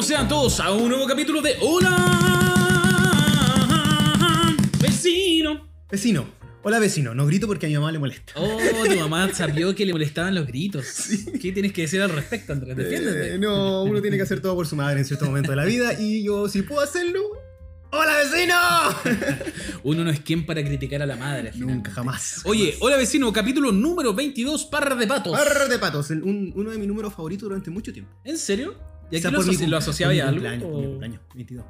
Bienvenidos sean todos a un nuevo capítulo de Hola Vecino. Vecino. Hola vecino, no grito porque a mi mamá le molesta. Oh, tu mamá sabió que le molestaban los gritos. ¿Qué tienes que decir al respecto, Andrés? Defiéndete. Eh, no, uno tiene que hacer todo por su madre en cierto momento de la vida y yo si puedo hacerlo. ¡Hola vecino! Uno no es quien para criticar a la madre. Nunca, jamás. Oye, hola vecino, capítulo número 22, Parra de Patos. Par de patos, un- uno de mis números favoritos durante mucho tiempo. ¿En serio? ¿Y O aquí sea, lo, mi lo asociaba ya algo? cumpleaños, por mi o- cumpleaños, 22.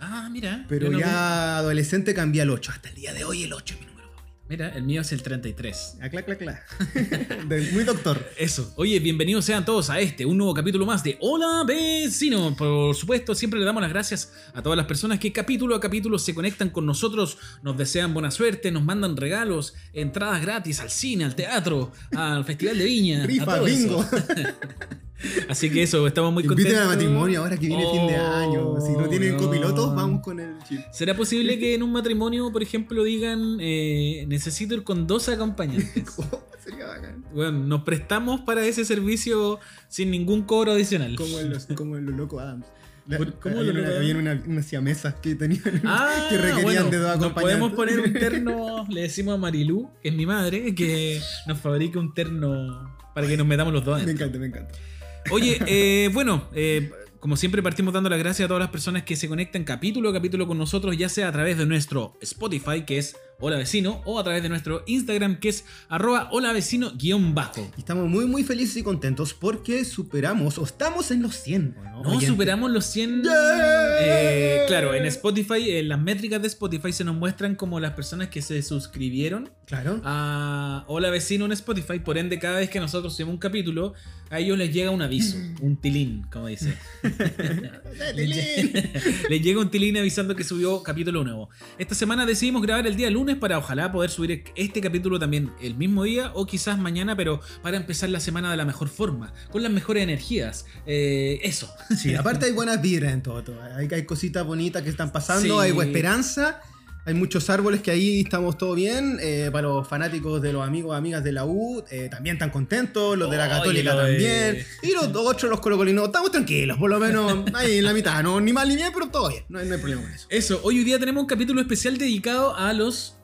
Ah, mira. Pero no- ya adolescente cambié al 8. Hasta el día de hoy el 8 es mi número favorito. Mira, el mío es el 33. Ah, clac, clac, clac. De- Muy doctor. Eso. Oye, bienvenidos sean todos a este, un nuevo capítulo más de Hola Vecino. Por supuesto, siempre le damos las gracias a todas las personas que capítulo a capítulo se conectan con nosotros, nos desean buena suerte, nos mandan regalos, entradas gratis al cine, al teatro, al Festival de Viña. a Rifa, eso. Así que eso, estamos muy Inviten contentos. al matrimonio ahora que viene fin de año. Si no tienen Oh, copilotos, vamos con el chip. ¿Será posible que en un matrimonio, por ejemplo, digan eh, necesito ir con dos acompañantes? Oh, sería bacán. Bueno, nos prestamos para ese servicio sin ningún cobro adicional. Como en los, como en los Loco Adams. La- ¿Por- cómo había una, había una, unas siamesas que tenían Ah, que requerían bueno, de dos acompañantes. podemos poner un terno, le decimos a Marilú, que es mi madre, que nos fabrique un terno para que nos metamos los dos. Me adentro. encanta, me encanta. Oye, eh, bueno, eh, como siempre partimos dando las gracias a todas las personas que se conectan capítulo a capítulo con nosotros, ya sea a través de nuestro Spotify, que es Hola Vecino, o a través de nuestro Instagram, que es arroba hola vecino guion bajo. Estamos muy, muy felices y contentos porque superamos, o estamos en los 100. ¿no? No, superamos los 100. ¡Yeah! eh, claro, en Spotify, en las métricas de Spotify se nos muestran como las personas que se suscribieron Claro. a Hola Vecino en Spotify. Por ende, cada vez que nosotros subimos un capítulo, a ellos les llega un aviso, un tilín, como dice. les llega un tilín avisando que subió capítulo nuevo. Esta semana decidimos grabar el día lunes para ojalá poder subir este capítulo también el mismo día o quizás mañana, pero para empezar la semana de la mejor forma, con las mejores energías. Eh, eso. Sí, aparte hay buenas vibras en todo. todo. Hay, hay cositas bonitas que están pasando, Sí. hay esperanza. Hay muchos árboles que ahí estamos todo bien. eh, para los fanáticos de los amigos amigas de la U, eh, también están contentos. Los de la Católica también. Y los otros, los colocolinos, estamos tranquilos, por lo menos ahí en la mitad. No, ni mal ni bien, pero todo bien. No, hay- no hay problema con eso. Eso, hoy día tenemos un capítulo especial dedicado a los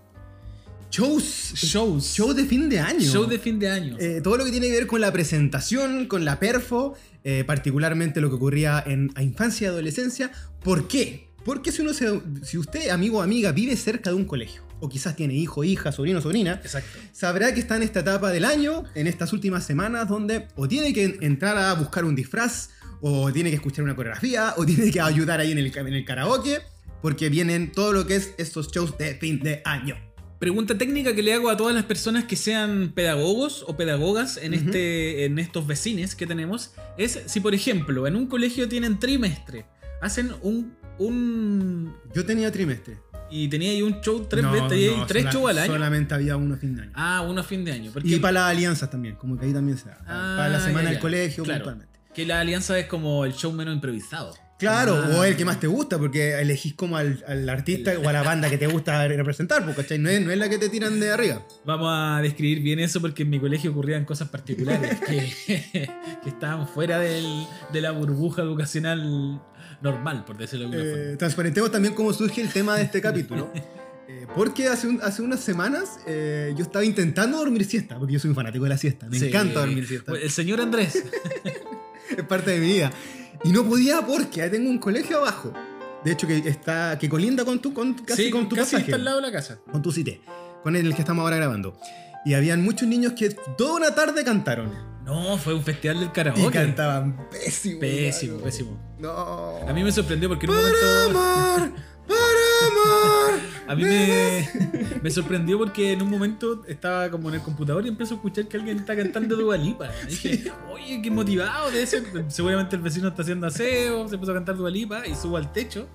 Shows. shows. Shows de fin de año. Show de fin de año. Eh, todo lo que tiene que ver con la presentación, con la perfo, eh, particularmente lo que ocurría en a infancia y adolescencia. ¿Por qué? Porque si, uno se- si usted, amigo o amiga, vive cerca de un colegio, o quizás tiene hijo, hija, sobrino, sobrina, Exacto. sabrá que está en esta etapa del año, en estas últimas semanas, donde o tiene que entrar a buscar un disfraz, o tiene que escuchar una coreografía, o tiene que ayudar ahí en el, en el karaoke, porque vienen todo lo que es estos shows de fin de año. Pregunta técnica que le hago a todas las personas que sean pedagogos o pedagogas en, este, en estos vecines que tenemos es si, por ejemplo, en un colegio tienen trimestre, hacen un. un Yo tenía trimestre. y tenía ahí un show tres No, veces, no, tres sola- shows al año. Solamente había uno a fin de año. Ah, uno a fin de año. Porque Y para las alianzas también, como que ahí también se da. Ah, para la semana ya, del colegio, Claro. puntualmente. que la alianza es como el show menos improvisado. Claro, Ah. o el que más te gusta, porque elegís como al, al artista o a la banda que te gusta representar, ¿cachai? No es, no es la que te tiran de arriba. Vamos a describir bien eso porque en mi colegio ocurrían cosas particulares que, que estaban fuera del- de la burbuja educacional normal, por decirlo de alguna forma. Eh, transparentemos también cómo surge el tema de este capítulo. Eh, porque hace, un- hace unas semanas eh, yo estaba intentando dormir siesta, porque yo soy un fanático de la siesta. Me Sí. encanta dormir siesta. El señor Andrés. es parte de mi vida. Y no podía porque ya tengo un colegio abajo. De hecho, que está que colinda con tu, con, casi sí, con tu casi pasaje. está al lado de la casa. con tu cité, con el que estamos ahora grabando. Y habían muchos niños que toda una tarde cantaron. No, fue un festival del Y karaoke. cantaban pésimo. Pésimo, pésimo. No. A mí me sorprendió porque en un Para momento. amar, para amar. A mí me, me sorprendió porque en un momento estaba como en el computador y empiezo a escuchar que alguien está cantando Dua Lipa. Y dije, oye, qué motivado debe ser. Seguramente el vecino está haciendo aseo, se puso a cantar Dua Lipa y subo al techo.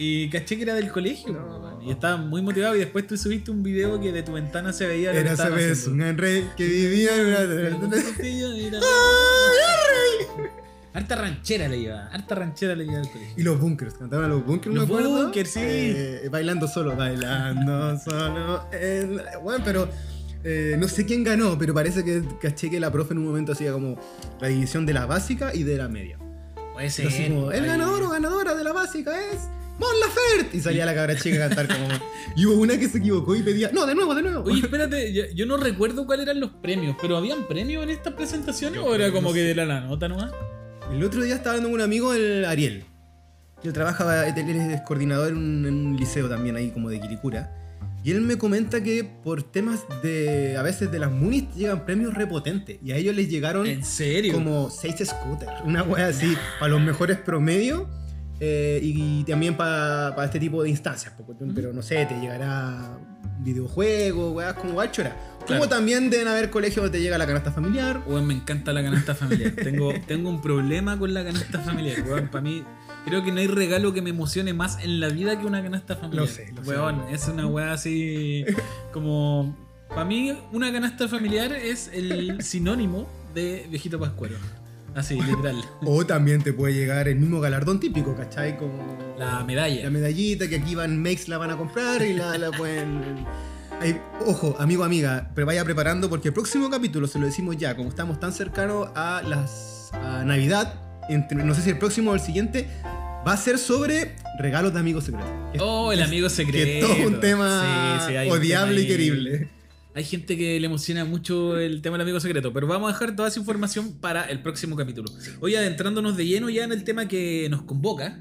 Y caché que era del colegio. No. Y estaba muy motivado. Y después tú subiste un video que de tu ventana se veía. Era esa vez un rey que vivía en una. Harta ranchera le iba, harta ranchera le iba al colegio. Y los bunkers, cantaban a los bunkers, Los me acuerdo. bunkers, sí. Eh, bailando solo, bailando solo. en- Bueno, pero eh, no sé quién ganó, pero parece que caché que la profe en un momento hacía como la división de la básica y de la media. Puede ser. como, el ganador o ganadora de la básica es Mon Laferte. Y salía la cabra chica a cantar como. Y hubo una que se equivocó y pedía, no, de nuevo, de nuevo. Oye, espérate, yo, yo no recuerdo cuáles eran los premios, pero ¿habían premios en estas presentaciones Yo o era como no que sé. de la, la nota nomás? El otro día estaba hablando con un amigo, el Ariel. Él trabaja, él es coordinador en un, en un liceo también ahí como de Quiricura. Y él me comenta que por temas de, a veces de las munis llegan premios repotentes. Y a ellos les llegaron ¿En serio? como 6 scooters, una wea así, para los mejores promedios. eh, y también para este tipo de instancias. Pero no sé, te llegará videojuegos, weas como Bachora. Como Claro. también deben haber colegios donde te llega la canasta familiar. Weón, me encanta la canasta familiar. tengo, tengo un problema con la canasta familiar. Weón, para mí, creo que no hay regalo que me emocione más en la vida que una canasta familiar. Lo sé, lo sé. Weón, es una weá así como. Para mí, una canasta familiar es el sinónimo de viejito pascuero. Así, literal. O también te puede llegar el mismo galardón típico, ¿cachai? Como La medalla. la medallita que aquí van Makes la van a comprar y la, la pueden. Ay, ojo, amigo, amiga, pero vaya preparando porque el próximo capítulo, se lo decimos ya, como estamos tan cercanos a las a Navidad, entre- no sé si el próximo o el siguiente, va a ser sobre regalos de amigos secretos. Oh, el amigo secreto. Que es todo un tema Sí, sí, hay un odiable tema y querible. Hay gente que le emociona mucho el tema del amigo secreto, pero vamos a dejar toda esa información para el próximo capítulo. Hoy adentrándonos de lleno ya en el tema que nos convoca,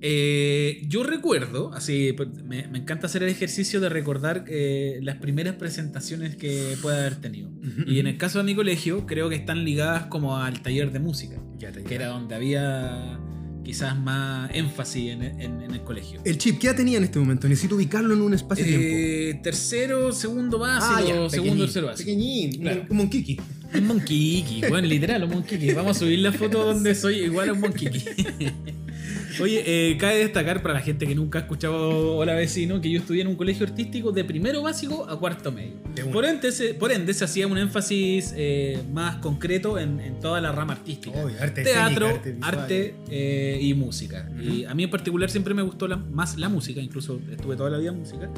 eh, yo recuerdo, así pues, me, me encanta hacer el ejercicio de recordar eh, las primeras presentaciones que pueda haber tenido. Y en el caso de mi colegio, creo que están ligadas como al taller de música, Ya que era donde había quizás más énfasis en, en- en el colegio. El chip, ¿qué edad tenía en este momento? Necesito ubicarlo en un espacio-tiempo. Eh, tercero, segundo básico, Ah, ya, segundo, pequeñín, tercero básico. Pequeñín, Claro. un kiki. Un monkiki, bueno, literal, un monkiki. Vamos a subir la foto donde soy igual a un monkiki. Oye, eh, cabe destacar para la gente que nunca ha escuchado Hola Vecino que yo estudié en un colegio artístico de primero básico a cuarto medio. Por ende, se, por ende, se hacía un énfasis eh, más concreto en, en toda la rama artística. Obvio, arte Teatro, escénica, arte arte, eh, y música. Ujú. Y a mí en particular siempre me gustó la- más la música, incluso estuve toda la vida en música.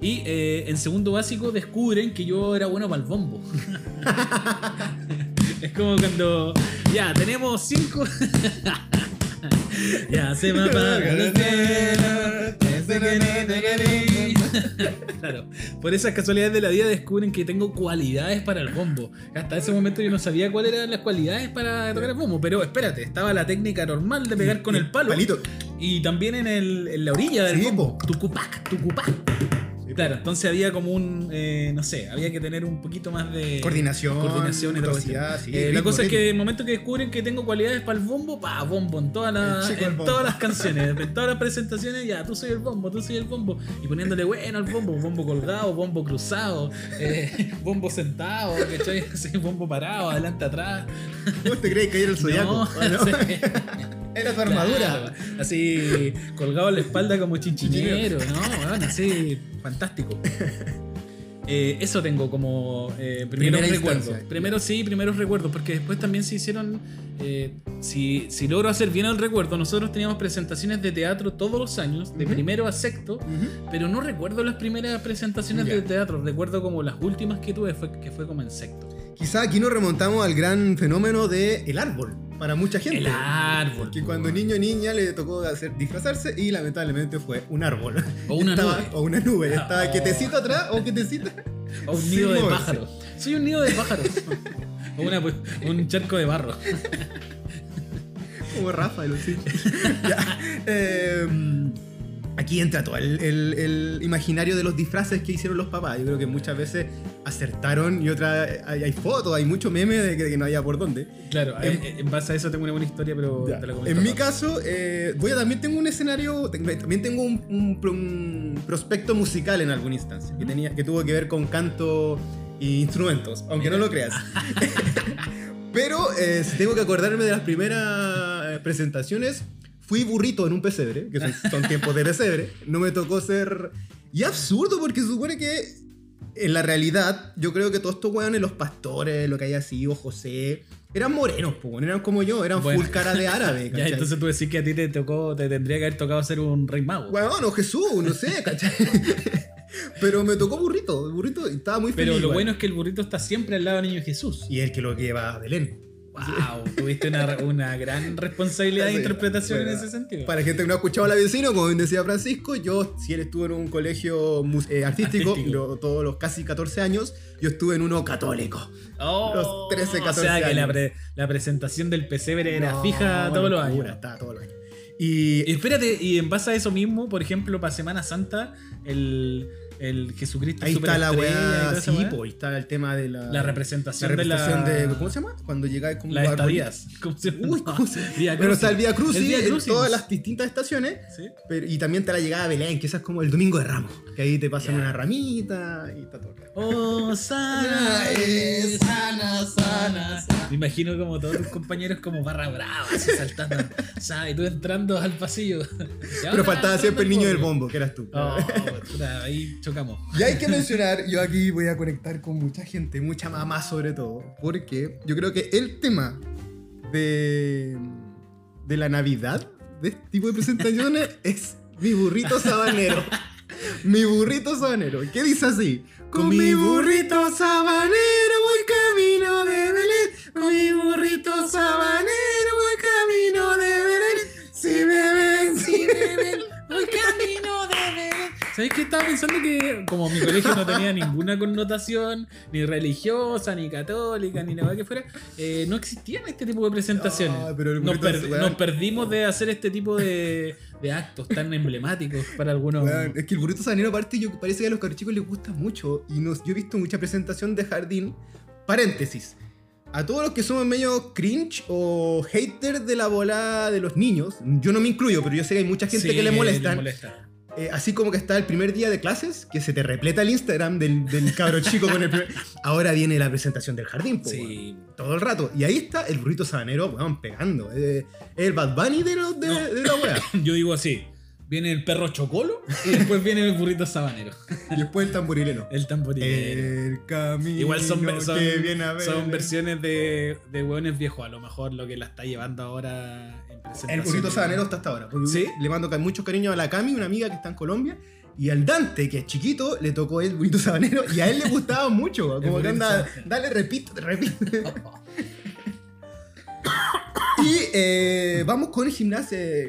Y eh, en segundo básico descubren que yo era bueno para el bombo. es como cuando. Ya, tenemos cinco. ya, se me apaga. Claro, por esas casualidades de la vida descubren que tengo cualidades para el bombo. Hasta ese momento yo no sabía cuáles eran las cualidades para tocar el bombo, pero espérate, estaba la técnica normal de pegar con el palo. Palito. Y también en, el, en la orilla del Sí, bombo. Tucupac, tucupac. Claro, entonces había como un, eh, no sé, había que tener un poquito más de Coordinación, coordinación y sí, Eh, la cosa es que ritmo. el momento que descubren que tengo cualidades para el bombo, pa, bombo en todas las, en bombo. todas las canciones, en todas las presentaciones, ya, tú soy el bombo, tú soy el bombo, y poniéndole bueno al bombo, bombo colgado, bombo cruzado, eh, bombo sentado, bombo parado, adelante, atrás. ¿Cómo te crees que era el zodiaco? No, ¿Ah, no? Era tu armadura. Claro, así colgado en la espalda como chinchinero, ¿no? Bueno, así, fantástico. Eh, eso tengo como eh, primeros Primera recuerdos. Primero sí, primeros recuerdos, porque después también se hicieron. eh, si, si logro hacer bien el recuerdo, nosotros teníamos presentaciones de teatro todos los años, de primero a sexto, pero no recuerdo las primeras presentaciones de teatro. Recuerdo como las últimas que tuve, fue, que fue como en sexto. Quizá aquí nos remontamos al gran fenómeno de el árbol para mucha gente. El árbol. Que cuando niño o niña le tocó hacer disfrazarse y lamentablemente fue un árbol. O una Estaba- nube. O una nube. Estaba Oh. quietecito atrás o quietecito. O un nido de moverse. pájaros. Soy un nido de pájaros. o una, pues, un charco de barro. Como Rafa. Ya, em, aquí entra todo el, el- el imaginario de los disfraces que hicieron los papás. Yo creo que muchas veces acertaron y otras hay, hay fotos, hay mucho meme de que, de que no había por dónde. Claro, En- en, en base a eso tengo una buena historia, pero Ya. te la comento En mi caso, eh, voy a, también tengo un escenario, también tengo un, un un prospecto musical en alguna instancia, que, tenía, que tuvo que ver con canto e instrumentos, aunque no lo creas. Pero eh, tengo que acordarme de las primeras eh, presentaciones, fui burrito en un pesebre, que son, son tiempos de pesebre, no me tocó ser... Y absurdo, porque se supone que en la realidad, yo creo que todos estos weones, los pastores, lo que haya sido, José, eran morenos, pues, eran como yo, eran Bueno. full cara de árabe, Ya, entonces tú decís que a ti te tocó, te tendría que haber tocado ser un rey mago. Weón, o Jesús, no sé, ¿cachai? Pero me tocó burrito, el burrito y estaba muy feliz. pero lo igual. bueno es que el burrito está siempre al lado del niño Jesús. Y el que lo lleva a Belén. Wow, tuviste una, una gran responsabilidad de interpretación bueno, en ese sentido. Para gente que no ha escuchado a la vecino, como bien decía Francisco, yo, si él estuvo en un colegio eh, artístico, Artístico. lo- todos los casi 14 años, yo estuve en uno católico. Oh, los 13, 14 O sea que la, años. pre- la presentación del pesebre era No, fija todos los años. Estaba todos los años. Y Y espérate, y en base a eso mismo, por ejemplo, para Semana Santa, el, el Jesucristo ahí está la weá, sí, po, ahí está el tema de la, la representación, la representación de. ¿Cómo se llama? Cuando llegáis como Las estadías. ¿Cómo se llama? Uy, ¿cómo se Vía Pero está el Vía Crucis. Crucis El Vía en Crucis. todas las distintas estaciones. Sí. pero- y también está la llegada a Belén, que esa es como el domingo de Ramos. Que ahí te pasan una ramita y está todo. Oh, sana, Eh, sana, sana. Me imagino como todos tus compañeros como barra brava, así saltando. ¿sabes? Y tú entrando al pasillo. Pero faltaba siempre el niño del bombo, que eras tú. Oh, puta, ahí chocamos. Y hay que mencionar, yo aquí voy a conectar con mucha gente, mucha mamá sobre todo, porque yo creo que el tema de, de la Navidad, de este tipo de presentaciones, es mi burrito sabanero. Mi burrito sabanero. ¿Qué dice así? Con mi burrito sabanero voy. Con mi burrito sabanero voy camino de Belén. Si me ven, si me ven, Voy camino de Belén. ¿Sabéis que estaba pensando que como mi colegio no tenía ninguna connotación, ni religiosa, ni católica, ni nada que fuera, eh, no existían este tipo de presentaciones. Ah, pero el nos, burrito per- es- weón. nos perdimos de hacer este tipo de, de actos tan emblemáticos para algunos. Es que el burrito sabanero aparte yo parece que a los cabros chicos les gusta mucho y nos, yo he visto mucha presentación de jardín. Paréntesis. A todos los que somos medio cringe o hater de la bola de los niños, yo no me incluyo, pero yo sé que hay mucha gente Sí, que le molestan. molesta. Eh, así como que está el primer día de clases, que se te repleta el Instagram del, del cabro chico con el primer... Ahora viene la presentación del jardín, po. Sí. todo el rato. Y ahí está el burrito sabanero, weón, pegando. Eh, el Bad Bunny de, los- de, No. de la wea. Yo digo así: viene el perro chocolo y después viene el burrito sabanero. y después el tamborilero. El tamborilero. El camino Igual son, son, que viene a ver. son versiones de, de hueones viejos, a lo mejor lo que la está llevando ahora en El presentación. burrito sabanero está hasta ahora. porque ¿Sí? Le mando mucho cariño a la Cami, una amiga que está en Colombia. Y al Dante, que es chiquito, le tocó el burrito sabanero y a él le gustaba mucho. Como que anda, dale, repite, repite. y eh, vamos con el gimnasio, eh,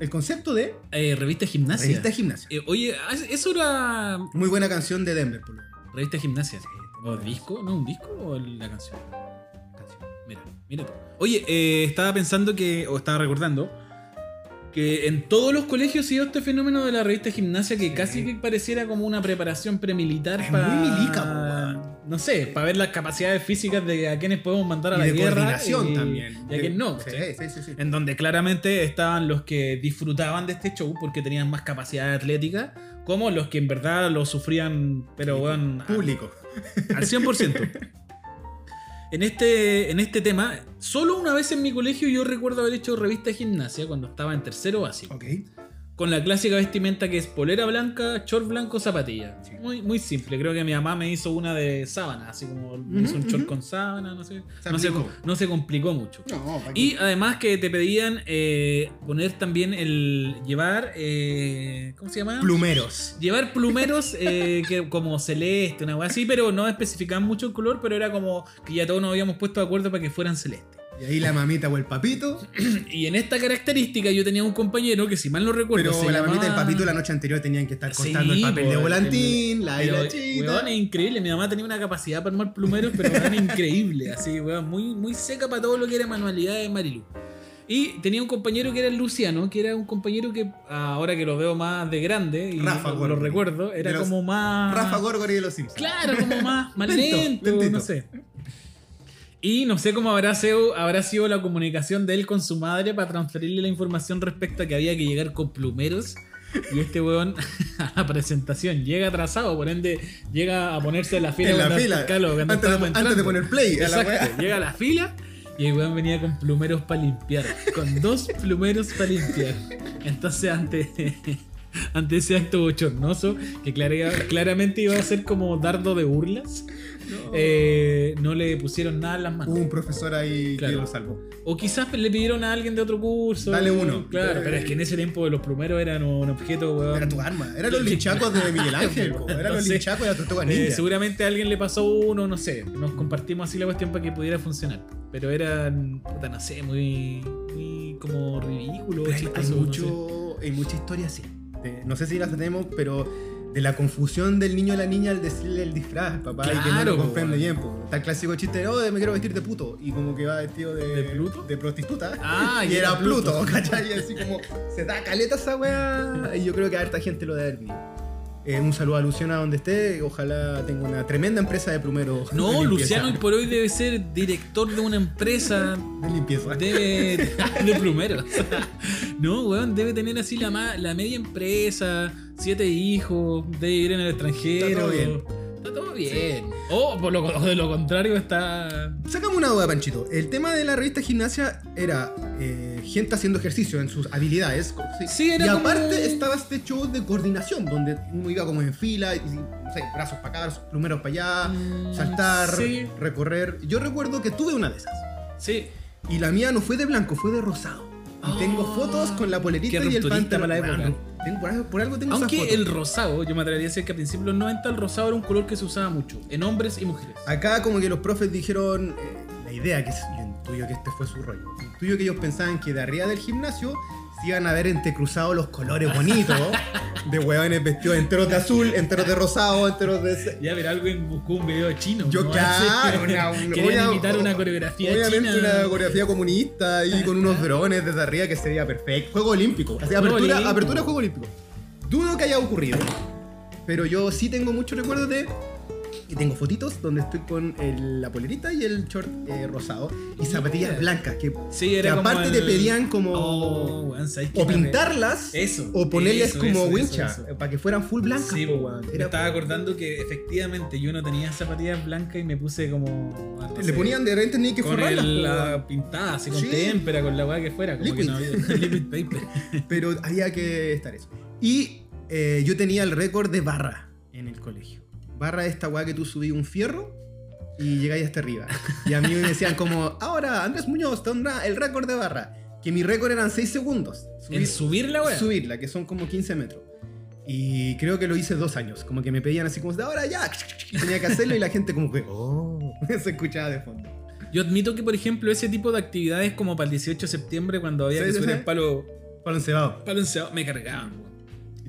el concepto de Eh, revista Gimnasia. revista de gimnasia. Eh, oye, ah, eso era. Muy buena canción de Denver, por lo menos. Revista Gimnasia. ¿O disco? ¿No un disco o la canción? Mira, mira tú. Oye, eh, estaba pensando que, o estaba recordando, que en todos los colegios se dio este fenómeno de la revista gimnasia que Sí. casi que pareciera como una preparación premilitar Es para. muy milica, po. No sé, para ver las capacidades físicas de a quienes podemos mandar a Y la de guerra. coordinación y, también. Y a quienes no. Sí, sí, sí, sí. En donde claramente estaban los que disfrutaban de este show porque tenían más capacidad atlética, como los que en verdad lo sufrían, pero bueno, Público. al 100%. En este, en este tema, solo una vez en mi colegio yo recuerdo haber hecho revista de gimnasia cuando estaba en tercero básico. Ok. Con la clásica vestimenta que es polera blanca, short blanco, zapatilla. Muy, muy simple. Creo que mi mamá me hizo una de sábana, así como me hizo un short con sábana, no sé. Se No se, no se complicó mucho. No, Y además que te pedían eh, poner también el llevar, eh, ¿cómo se llama? plumeros. Llevar plumeros eh, que como celeste, una cosa así, pero no especificaban mucho el color, pero era como que ya todos nos habíamos puesto de acuerdo para que fueran celestes. Y ahí la mamita o el papito. Y en esta característica yo tenía un compañero que si mal no recuerdo... Pero se la mamita y el papito la noche anterior tenían que estar Sí, cortando el papel de volantín, la Pero, hilachita. increíble. Mi mamá tenía una capacidad para armar plumeros, pero weón, increíble. Así, weón, muy, muy seca para todo lo que era manualidad de Marilu. Y tenía un compañero que era el Luciano, que era un compañero que ahora que lo veo más de grande y Rafa lo, recuerdo, era los- como más. Rafa Gorgori de los Simpsons. Claro, como más, más Lento, no sé. Y no sé cómo habrá sido, habrá sido la comunicación de él con su madre para transferirle la información respecto a que había que llegar con plumeros. Y este weón a la presentación llega atrasado, por ende llega a ponerse en la fila. En la fila. cuando Antes de, antes de poner play. a la llega a la fila y el weón venía con plumeros para limpiar. Con dos plumeros para limpiar. Entonces, ante, ante ese acto bochornoso, que clara- claramente iba a ser como dardo de burlas, eh, no le pusieron nada en las manos. Hubo un profesor ahí Claro. que lo salvó. O quizás le pidieron a alguien de otro curso. Dale uno. Claro, pero es que en ese tiempo los plumeros eran un objeto, weón. Era tu arma. Eran los linchacos de Miguel Ángel. Eran los sé. linchacos de la tortuga Eh, seguramente a alguien le pasó uno, no sé. Nos compartimos así la cuestión para que pudiera funcionar. pero eran, puta, no sé, muy, muy como ridículo, hay, hay chistoso, no sé. mucho, hay mucha historia así. De- no sé si las tenemos, pero de la confusión del niño a la niña al decirle el disfraz, papá, y que no Claro, lo comprende po, bien. po. Está el clásico chiste de, oh, me quiero vestir de puto. Y como que va vestido de, ¿De Pluto? de prostituta. Ah, y era Pluto, ¿cachai? Y así como se da caleta esa weá. Y yo creo que a harta gente lo debe haber. Eh, un saludo a Luciana donde esté. Ojalá tenga una tremenda empresa de plumero. No. Luciano hoy por hoy debe ser director de una empresa De limpieza. Debe. de plumero. No, weón, debe tener así la, la media empresa, siete hijos, debe ir en el extranjero. Está todo bien. Está todo bien. O por lo, o de lo contrario está. Sacame una duda, Panchito. El tema de la revista Gimnasia era eh, gente haciendo ejercicio en sus habilidades. Sí, era y como- aparte estaba este show de coordinación, donde uno iba como en fila, y, no sé, brazos para acá, plumeros para allá, Mm, saltar, sí. recorrer. Yo recuerdo que tuve una de esas. Sí. Y la mía no fue de blanco, fue de rosado. Y tengo fotos con la polerita y el pantalón. para la época. Bueno, tengo- por, algo, por algo tengo esas Aunque fotos. el rosado, yo me atrevería a decir que a principios de los 90 el rosado era un color que se usaba mucho, en hombres y mujeres. Acá como que los profes dijeron eh, la idea que es, yo intuyo que este fue su rollo. Intuyo que ellos pensaban que de arriba del gimnasio se iban a ver entrecruzados los colores bonitos de huevones vestidos enteros de azul, enteros de rosado, enteros de... Ya, pero alguien buscó un video chino. Yo ¿no? claro, una, un- Querían obvia- imitar una coreografía Obviamente china. una coreografía comunista y con unos drones desde arriba que sería perfecto. Juego olímpico. Así, Juego apertura, olímpico. apertura juego olímpico. Dudo que haya ocurrido. Pero yo sí tengo muchos recuerdos de. Y tengo fotitos donde estoy con el- la polerita y el short eh, rosado. Y zapatillas Mira. blancas. Que, Sí, que aparte el- te pedían como. Oh, o pintarlas. Eso, O ponerles eso, como eso, wincha. Para que fueran full blancas. Sí, po. Me Era- estaba acordando que efectivamente yo no tenía zapatillas blancas y me puse como. no le ponían de repente ni que con forrarlas. el- la pintada, así con Sí. témpera, con la weá que fuera. Como Liquid. que no había. Liquid paper. Pero había que estar eso. Y eh, yo tenía el récord de barra en el colegio. Barra es esta weá que tú subí un fierro y llegáis hasta arriba. Y a mí me decían como, ahora Andrés Muñoz tendrá el récord de barra. Que mi récord eran 6 segundos. En subir la weá. subirla, que son como 15 metros. Y creo que lo hice dos años. Como que me pedían así como, de ahora ya. Y tenía que hacerlo y la gente como que, oh, se escuchaba de fondo. Yo admito que, por ejemplo, ese tipo de actividades como para el 18 de septiembre, cuando había Sí, que subir el palo, Palo encebado. palo enceado, me cargaban.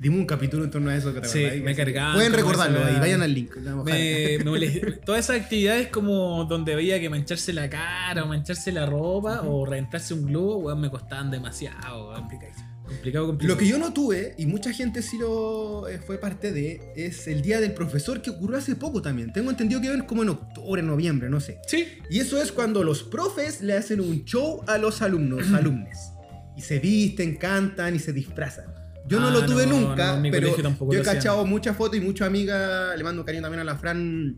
Dimos un capítulo en torno a eso que te Sí, acordás, me cargaban Pueden recordarlo ahí, vayan al link. Me, me Todas esas actividades como donde veía que mancharse la cara o mancharse la ropa o reventarse un globo, weón, me costaban demasiado. Complicado, complicado. Lo que yo no tuve, y mucha gente sí lo eh, fue parte de, es el Día del Profesor que ocurrió hace poco también. Tengo entendido que ven como en octubre, noviembre, no sé. Sí. Y eso es cuando los profes le hacen un show a los alumnos, alumnes. Y se visten, cantan y se disfrazan. Yo no Ah, lo tuve no, nunca, no, pero yo he cachado muchas fotos y muchas amigas, le mando cariño también a la Fran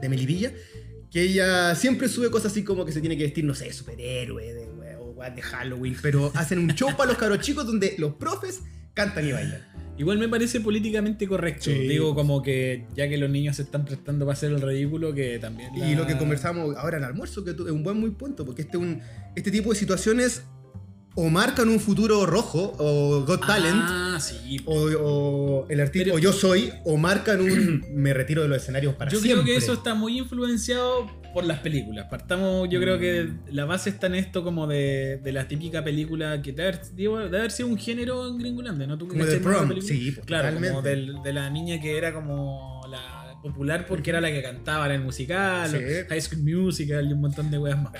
de Melivilla, que ella siempre sube cosas así como que se tiene que vestir, no sé, superhéroe, de, o de Halloween, pero hacen un show para los cabros chicos donde los profes cantan y bailan. Igual me parece políticamente correcto. Sí. Digo, como que ya que los niños se están prestando para hacer el ridículo, que también. la- Y lo que conversamos ahora en el almuerzo, que es un buen muy punto, porque este, un, este tipo de situaciones o marcan un futuro rojo, o Got Talent, Ah, sí. o, o el artista, Pero- o yo soy, o marcan un me retiro de los escenarios para Yo siempre. creo que eso está muy influenciado por las películas. Partamos, yo creo que la base está en esto como de, de la típica película que debe haber, digo, haber sido un género en Gringolandia, ¿no? ¿Tú Como cachai de más la prom, sí, pues, Claro, totalmente. como del- de la niña que era como la popular porque era la que cantaba en el musical, Sí. High School Musical y un montón de weas más.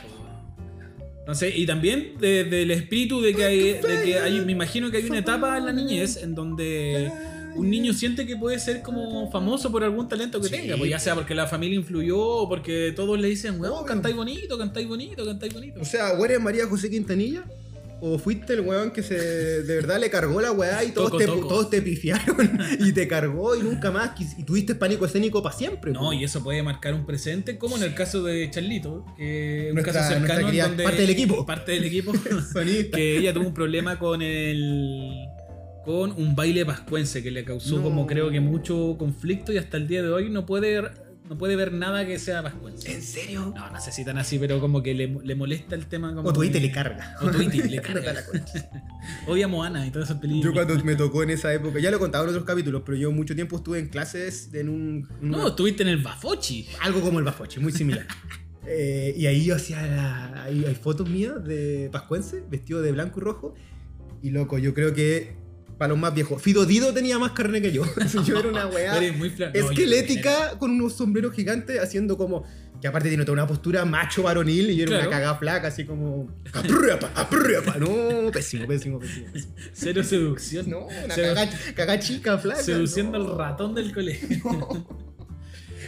No sé, y también de- del espíritu de que, hay, de que hay, me imagino que hay una etapa en la niñez en donde un niño siente que puede ser como famoso por algún talento que Sí. tenga, pues ya sea porque la familia influyó o porque todos le dicen, weón, cantáis bonito, cantáis bonito, cantáis bonito. O sea, ¿o eres María José Quintanilla? ¿O fuiste el weón que se de verdad le cargó la weá y todos, Toco, te, toco. todos te pifiaron y te cargó y nunca más y tuviste pánico escénico para siempre? No, po. y eso puede marcar un presente, como en el caso de Charlito, que un Nuestra- caso cercano en donde parte del equipo. parte del equipo que ella tuvo un problema con el con un baile pascuense que le causó No. como creo que mucho conflicto y hasta el día de hoy no puede no puede ver nada que sea pascuense. ¿En serio? No, no sé si tan así, pero como que le, le molesta el tema como O que- te le carga. O Twitty le Carga la concha. Odia a Moana y todas esas películas. Yo cuando me tocó en esa época, ya lo he contado en otros capítulos, pero yo mucho tiempo estuve en clases en un... en No, una- estuviste en el Bafochi. algo como el Bafoche, muy similar. Eh, y ahí yo hacía. la- Hay, hay fotos mías de Pascuense, vestido de blanco y rojo. Y loco, yo creo que para los más viejos. Fido Dido tenía más carne que yo. yo era una weá muy fla- no, esquelética con unos sombreros gigantes haciendo como. Que aparte tiene toda una postura macho varonil y yo era Claro. una cagada flaca, así como. ¡Aprriapa! ¡Aprriapa! No, pésimo, pésimo, pésimo. Cero seducción. No, una Sedu- cagada cagá chica, flaca. Seduciendo no. al ratón del colegio. No,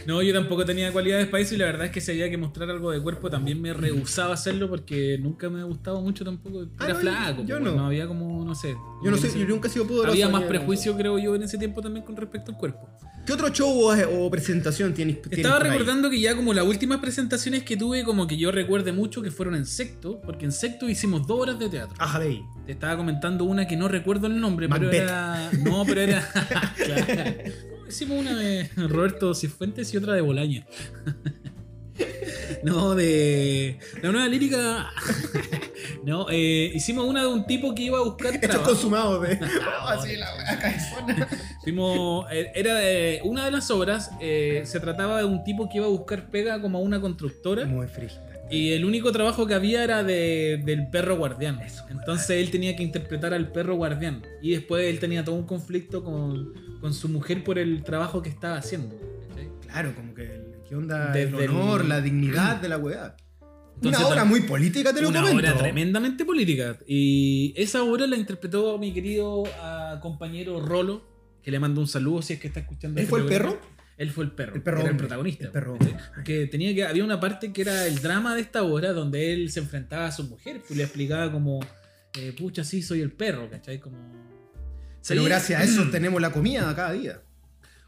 yo tampoco tenía cualidades para eso y la verdad es que si había que mostrar algo de cuerpo también me rehusaba hacerlo porque nunca me gustaba mucho tampoco. Ah, Era no, flaco, yo pues, no. había como, no sé. Yo no sé, yo nunca he sido poderoso. Había más prejuicio, creo yo, en ese tiempo también con respecto al cuerpo. ¿Qué otro show o, o presentación tienes? tienes Estaba por ahí? recordando que ya como las últimas presentaciones que tuve, como que yo recuerde mucho que fueron en Secto, porque en Secto hicimos dos horas de teatro. Ajá, de ahí. Te estaba comentando una que no recuerdo el nombre, pero Macbeth. era. No, pero era. Claro. Hicimos una de Roberto Cifuentes y otra de Bolaño. No, de. La nueva lírica. No, eh, hicimos una de un tipo que iba a buscar Hechos trabajo. consumados de. Oh, así la. Fuimos, eh, era de, una de las obras, eh, se trataba de un tipo que iba a buscar pega como a una constructora. Muy frígida. Y el único trabajo que había era de, del perro guardián. Entonces él tenía que interpretar al perro guardián. Y después él tenía todo un conflicto con, con su mujer por el trabajo que estaba haciendo. Claro, como que. ¿Qué onda? Desde el honor, el- la dignidad de la weá. Entonces, una obra muy política, te lo Una comento. obra tremendamente política. Y esa obra la interpretó mi querido ah, compañero Rolo, que le mando un saludo si es que está escuchando. ¿Él este fue el perro? Él fue el perro. El perro era el protagonista. El perro. Que tenía que había una parte que era el drama de esta obra donde él se enfrentaba a su mujer pues, y le explicaba como eh, pucha sí soy el perro ¿cachai? como Pero Sí, gracias a eso tenemos la comida cada día.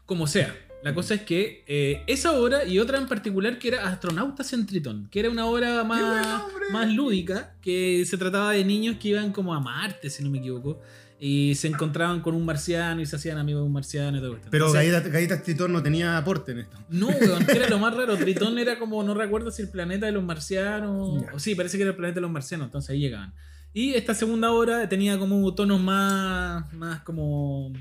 como sea la cosa es que eh, esa obra y otra en particular que era Astronautas en Tritón que era una obra más, más lúdica que se trataba de niños que iban como a Marte si no me equivoco y se encontraban con un marciano y se hacían amigos de un marciano y todo esto. Pero Entonces, Galletas Galletas Tritón no tenía aporte en esto. No, weón, que era lo más raro. Tritón era como, no recuerdo si el planeta de los marcianos. Ya. O sí, parece que era el planeta de los marcianos, entonces ahí llegaban. Y esta segunda hora tenía como tonos más, más como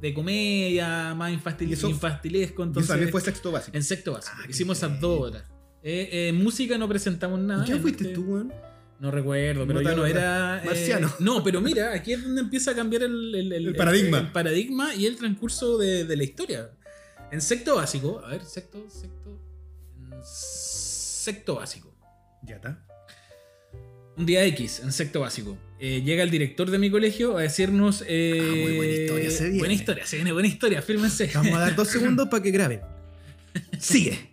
de comedia, más infantil, ¿Y eso- infantilesco. Entonces, también fue sexto básico. en sexto básico. Ah, Hicimos esas dos horas. Eh, eh, música no presentamos nada. ¿Quién en fuiste este- tú, weón? No recuerdo, pero No yo no era. eh, Marciano. no, pero mira, aquí es donde empieza a cambiar el, el- el- El paradigma. el paradigma y el transcurso de, de la historia. En sexto básico, a ver, sexto. en Sexto básico. Ya está. Un día X, en sexto básico. eh, llega el director de mi colegio a decirnos. eh, Ah, muy buena historia, se viene. Buena historia, se viene buena historia, fírmense. Vamos a dar dos segundos para que graben. Sigue.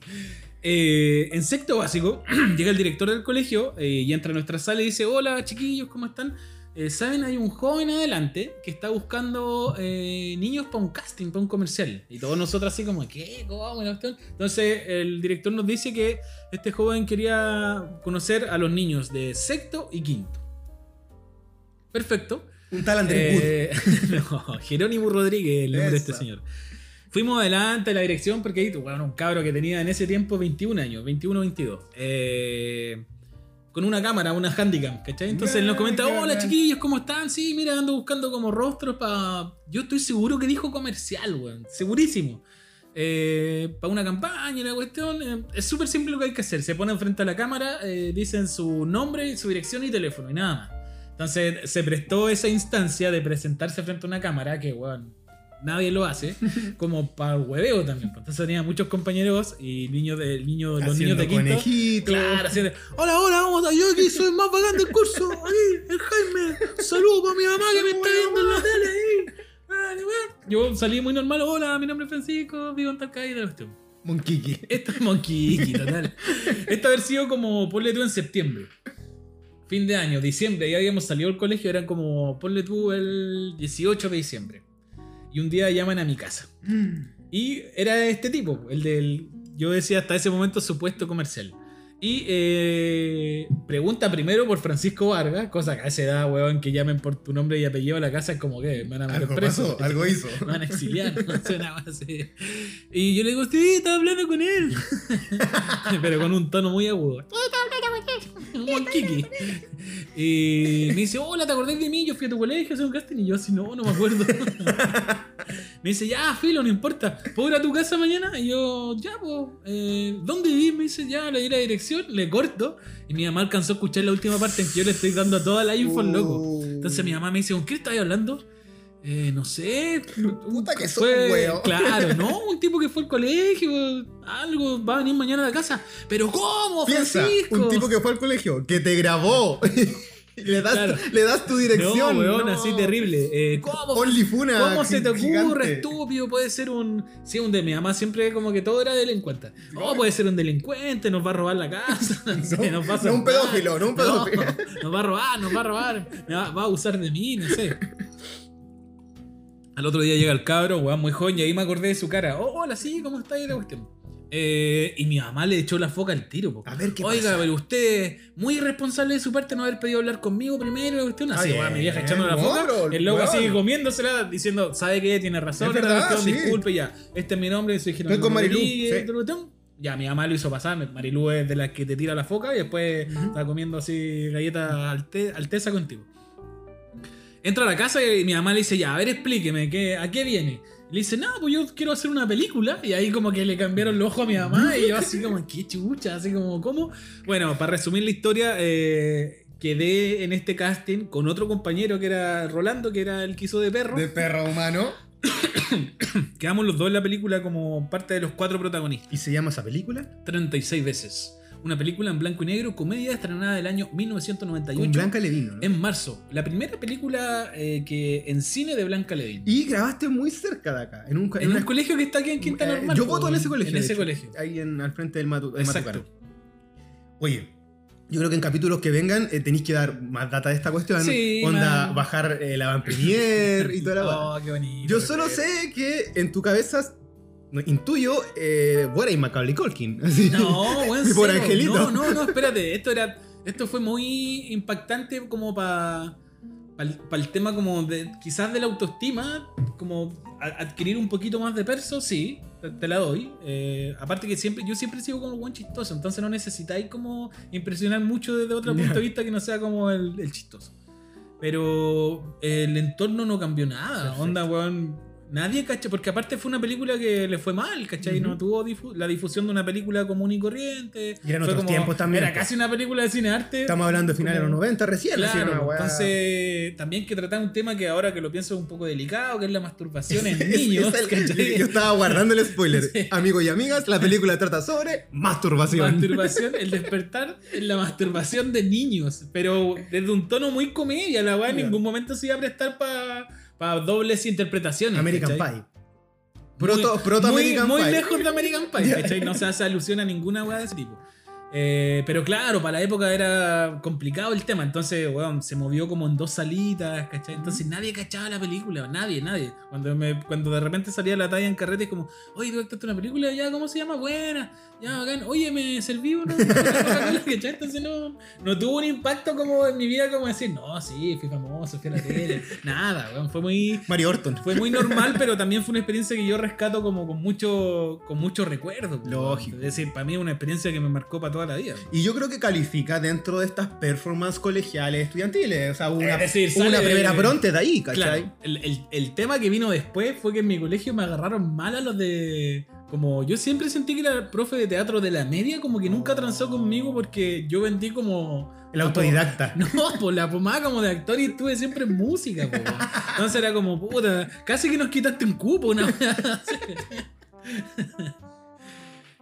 Eh, en sexto básico, llega el director del colegio eh, y entra a nuestra sala y dice: Hola chiquillos, ¿cómo están? Eh, Saben, hay un joven adelante que está buscando niños para un casting, para un comercial. Y todos nosotros así como, ¿qué? ¿Cómo? La cuestión?". Entonces el director nos dice que este joven quería conocer a los niños de sexto y quinto. Perfecto. Un tal Andrés no, Jerónimo Rodríguez, el nombre de este señor. Fuimos adelante a la dirección porque ahí, bueno, un cabro que tenía en ese tiempo 21 años, 21 22. eh, con una cámara, una handicam, ¿cachai? Entonces él nos comenta, hola chiquillos, ¿cómo están? Sí, mira, ando buscando como rostros para... Yo estoy seguro que dijo comercial, weón. Segurísimo. para una campaña, una cuestión. eh, es súper simple lo que hay que hacer. Se ponen frente a la cámara, eh, dicen su nombre, su dirección y teléfono y nada más. Entonces se prestó esa instancia de presentarse frente a una cámara, que weón, nadie lo hace, como para el hueveo también. pues. Entonces tenía muchos compañeros y niños de, niños, los niños de quinto. conejitos. Claro, haciendo, hola, hola, vamos, yo aquí soy el más bacán del curso. Ahí, el Jaime. Saludos para mi mamá que me está viendo en la tele ahí. Vale. Yo salí muy normal. Hola, mi nombre es Francisco, vivo en tal calle de la cuestión. Monkiki. Esto es Iki, total. Esto haber sido como, ponle tú en septiembre. Fin de año, diciembre, ya habíamos salido del colegio, eran como, ponle tú el 18 de diciembre. Y un día llaman a mi casa. Y era este tipo, el del, yo decía hasta ese momento supuesto comercial. Y eh, pregunta primero por Francisco Vargas, cosa que a esa edad, weón, que llamen por tu nombre y apellido a la casa es como que me van a meter Algo preso. pasó, algo hizo. Me van a exiliar, no sé, nada más. Y yo le digo, sí, estaba hablando con él. Pero con un tono muy agudo. Un kiki. Y me dice, hola, ¿te acordás de mí? Yo fui a tu colegio, hice un casting. Y yo así, no, no me acuerdo. Me dice, ya, filo, no importa. ¿Puedo ir a tu casa mañana? Y yo, ya, pues, eh, ¿dónde vivís? Me dice, ya, le di la dirección, le corto. Y mi mamá alcanzó a escuchar la última parte en que yo le estoy dando toda la info al loco. Entonces mi mamá me dice, ¿con qué estás hablando? Eh, no sé. Puta que fue, huevo. Claro, no, un tipo que fue al colegio, algo, va a venir mañana a la casa. Pero ¿cómo, Piensa, Francisco? un tipo que fue al colegio, que te grabó. Y le, das, Claro. le das tu dirección. No, weón, no. así terrible. Eh, ¿Cómo? ¿Cómo se te ocurre, gigante. estúpido? Puede ser un. Sí, un de mi mamá siempre como que todo era delincuente. Oh, puede ser un delincuente, nos va a robar la casa. no, sé, nos va a no un pedófilo, no un pedófilo. nos va a robar, nos va a robar. me va, va a abusar de mí, no sé. Al otro día llega el cabro, weón, muy joven, y ahí me acordé de su cara. Oh, hola, sí, ¿cómo está ahí la cuestión? Eh, y mi mamá le echó la foca al tiro. po. A ver qué Oiga, pasa. pero usted, muy irresponsable de su parte no haber pedido hablar conmigo primero. La cuestión así, weón, mi vieja echando la foca. bro, el loco así weón. comiéndosela, diciendo, ¿sabe qué? Tiene razón, Es verdad, cuestión, sí. disculpe ya. Este es mi nombre, soy Estoy con Marilú, Rodríguez, sí. Ya, mi mamá lo hizo pasar. Marilú es de las que te tira la foca y después está comiendo así galletas alte- alteza contigo. Entra a la casa y mi mamá le dice, ya, a ver, explíqueme, ¿qué, ¿a qué viene? Le dice, no, pues yo quiero hacer una película. Y ahí como que le cambiaron los ojos a mi mamá y yo así como, qué chucha, así como, ¿cómo? Bueno, para resumir la historia, eh, quedé en este casting con otro compañero que era Rolando, que era el que hizo de perro. De perro humano. Quedamos los dos en la película como parte de los cuatro protagonistas. ¿Y se llama esa película? 36 veces. Una película en blanco y negro, comedia estrenada del año 1998. Con Blanca Levino. ¿no? En marzo. La primera película eh, que en cine de Blanca Levin. Y grabaste muy cerca de acá. En un, En una- un colegio que está aquí en Quinta eh, Normal. Yo voto en ese colegio. En ese hecho. colegio. Ahí en, al frente del, Matu, Exacto. Matucano. Oye, yo creo que en capítulos que vengan eh, tenéis que dar más data de esta cuestión. Sí, Onda, man. bajar eh, la Van Premier y toda la. Oh, qué bonito. Yo solo sé que en tu cabeza intuyo eh, vos erais Macaulay Culkin. así. No, buen Por. Angelito. No, no, no, espérate. Esto era. Esto fue muy impactante como para. Para el tema como de. Quizás de la autoestima. Como adquirir un poquito más de perso, sí. Te, te la doy. Eh, aparte que siempre. Yo siempre sigo como buen chistoso. Entonces no necesitáis como impresionar mucho desde otro punto de vista que no sea como el, el chistoso. Pero el entorno no cambió nada. Perfecto. Onda, weón. Nadie, ¿cachai? Porque aparte fue una película que le fue mal, ¿cachai? Ujú. No tuvo difu- la difusión de una película común y corriente. Y eran Fue otros tiempos también, Era casi una película de cine arte. Estamos hablando de finales de los Como- 90 recién. Claro, una weá. entonces también que tratar un tema que ahora que lo pienso es un poco delicado, que es la masturbación en niños. es el- ¿cachai? yo estaba guardando el spoiler. Sí. Amigos y amigas, la película trata sobre masturbación. Masturbación, el despertar en la masturbación de niños, pero desde un tono muy comedia, la weá en ningún momento se iba a prestar para dobles interpretaciones. American ¿cachai? Pie. Proto, proto muy, American muy Pie. lejos de American Pie. ¿cachai? No se hace alusión a ninguna weá de ese tipo. Eh, pero claro, para la época era complicado el tema, entonces, weón, se movió como en dos salitas, ¿cachai? Entonces nadie cachaba la película, nadie, nadie. Cuando, me, cuando de repente salía la talla en carrete, es como, oye, tú actuaste una película, ya, ¿cómo se llama? Buena, ya, bacán. Oye, me serví uno, ¿cachai? Entonces no, no tuvo un impacto como en mi vida como decir, no, sí, fui famoso, fui a la tele. Nada, weón, fue muy, Mario Orton. fue muy normal, pero también fue una experiencia que yo rescato como con mucho, con mucho recuerdo. Lógico. Es decir, para mí es una experiencia que me marcó para toda la vida. Y yo creo que califica dentro de estas performances colegiales estudiantiles. O sea, una, decir, sale primera bronte de ahí, ¿cachai? Claro, el, el- el tema que vino después fue que en mi colegio me agarraron mal a los de... Como yo siempre sentí que era el profe de teatro de la media, como que nunca transó conmigo porque yo vendí como... El autodidacta. No, pues la pomada como de actor y estuve siempre en música, po. Entonces era como, puta, casi que nos quitaste un cupo, una.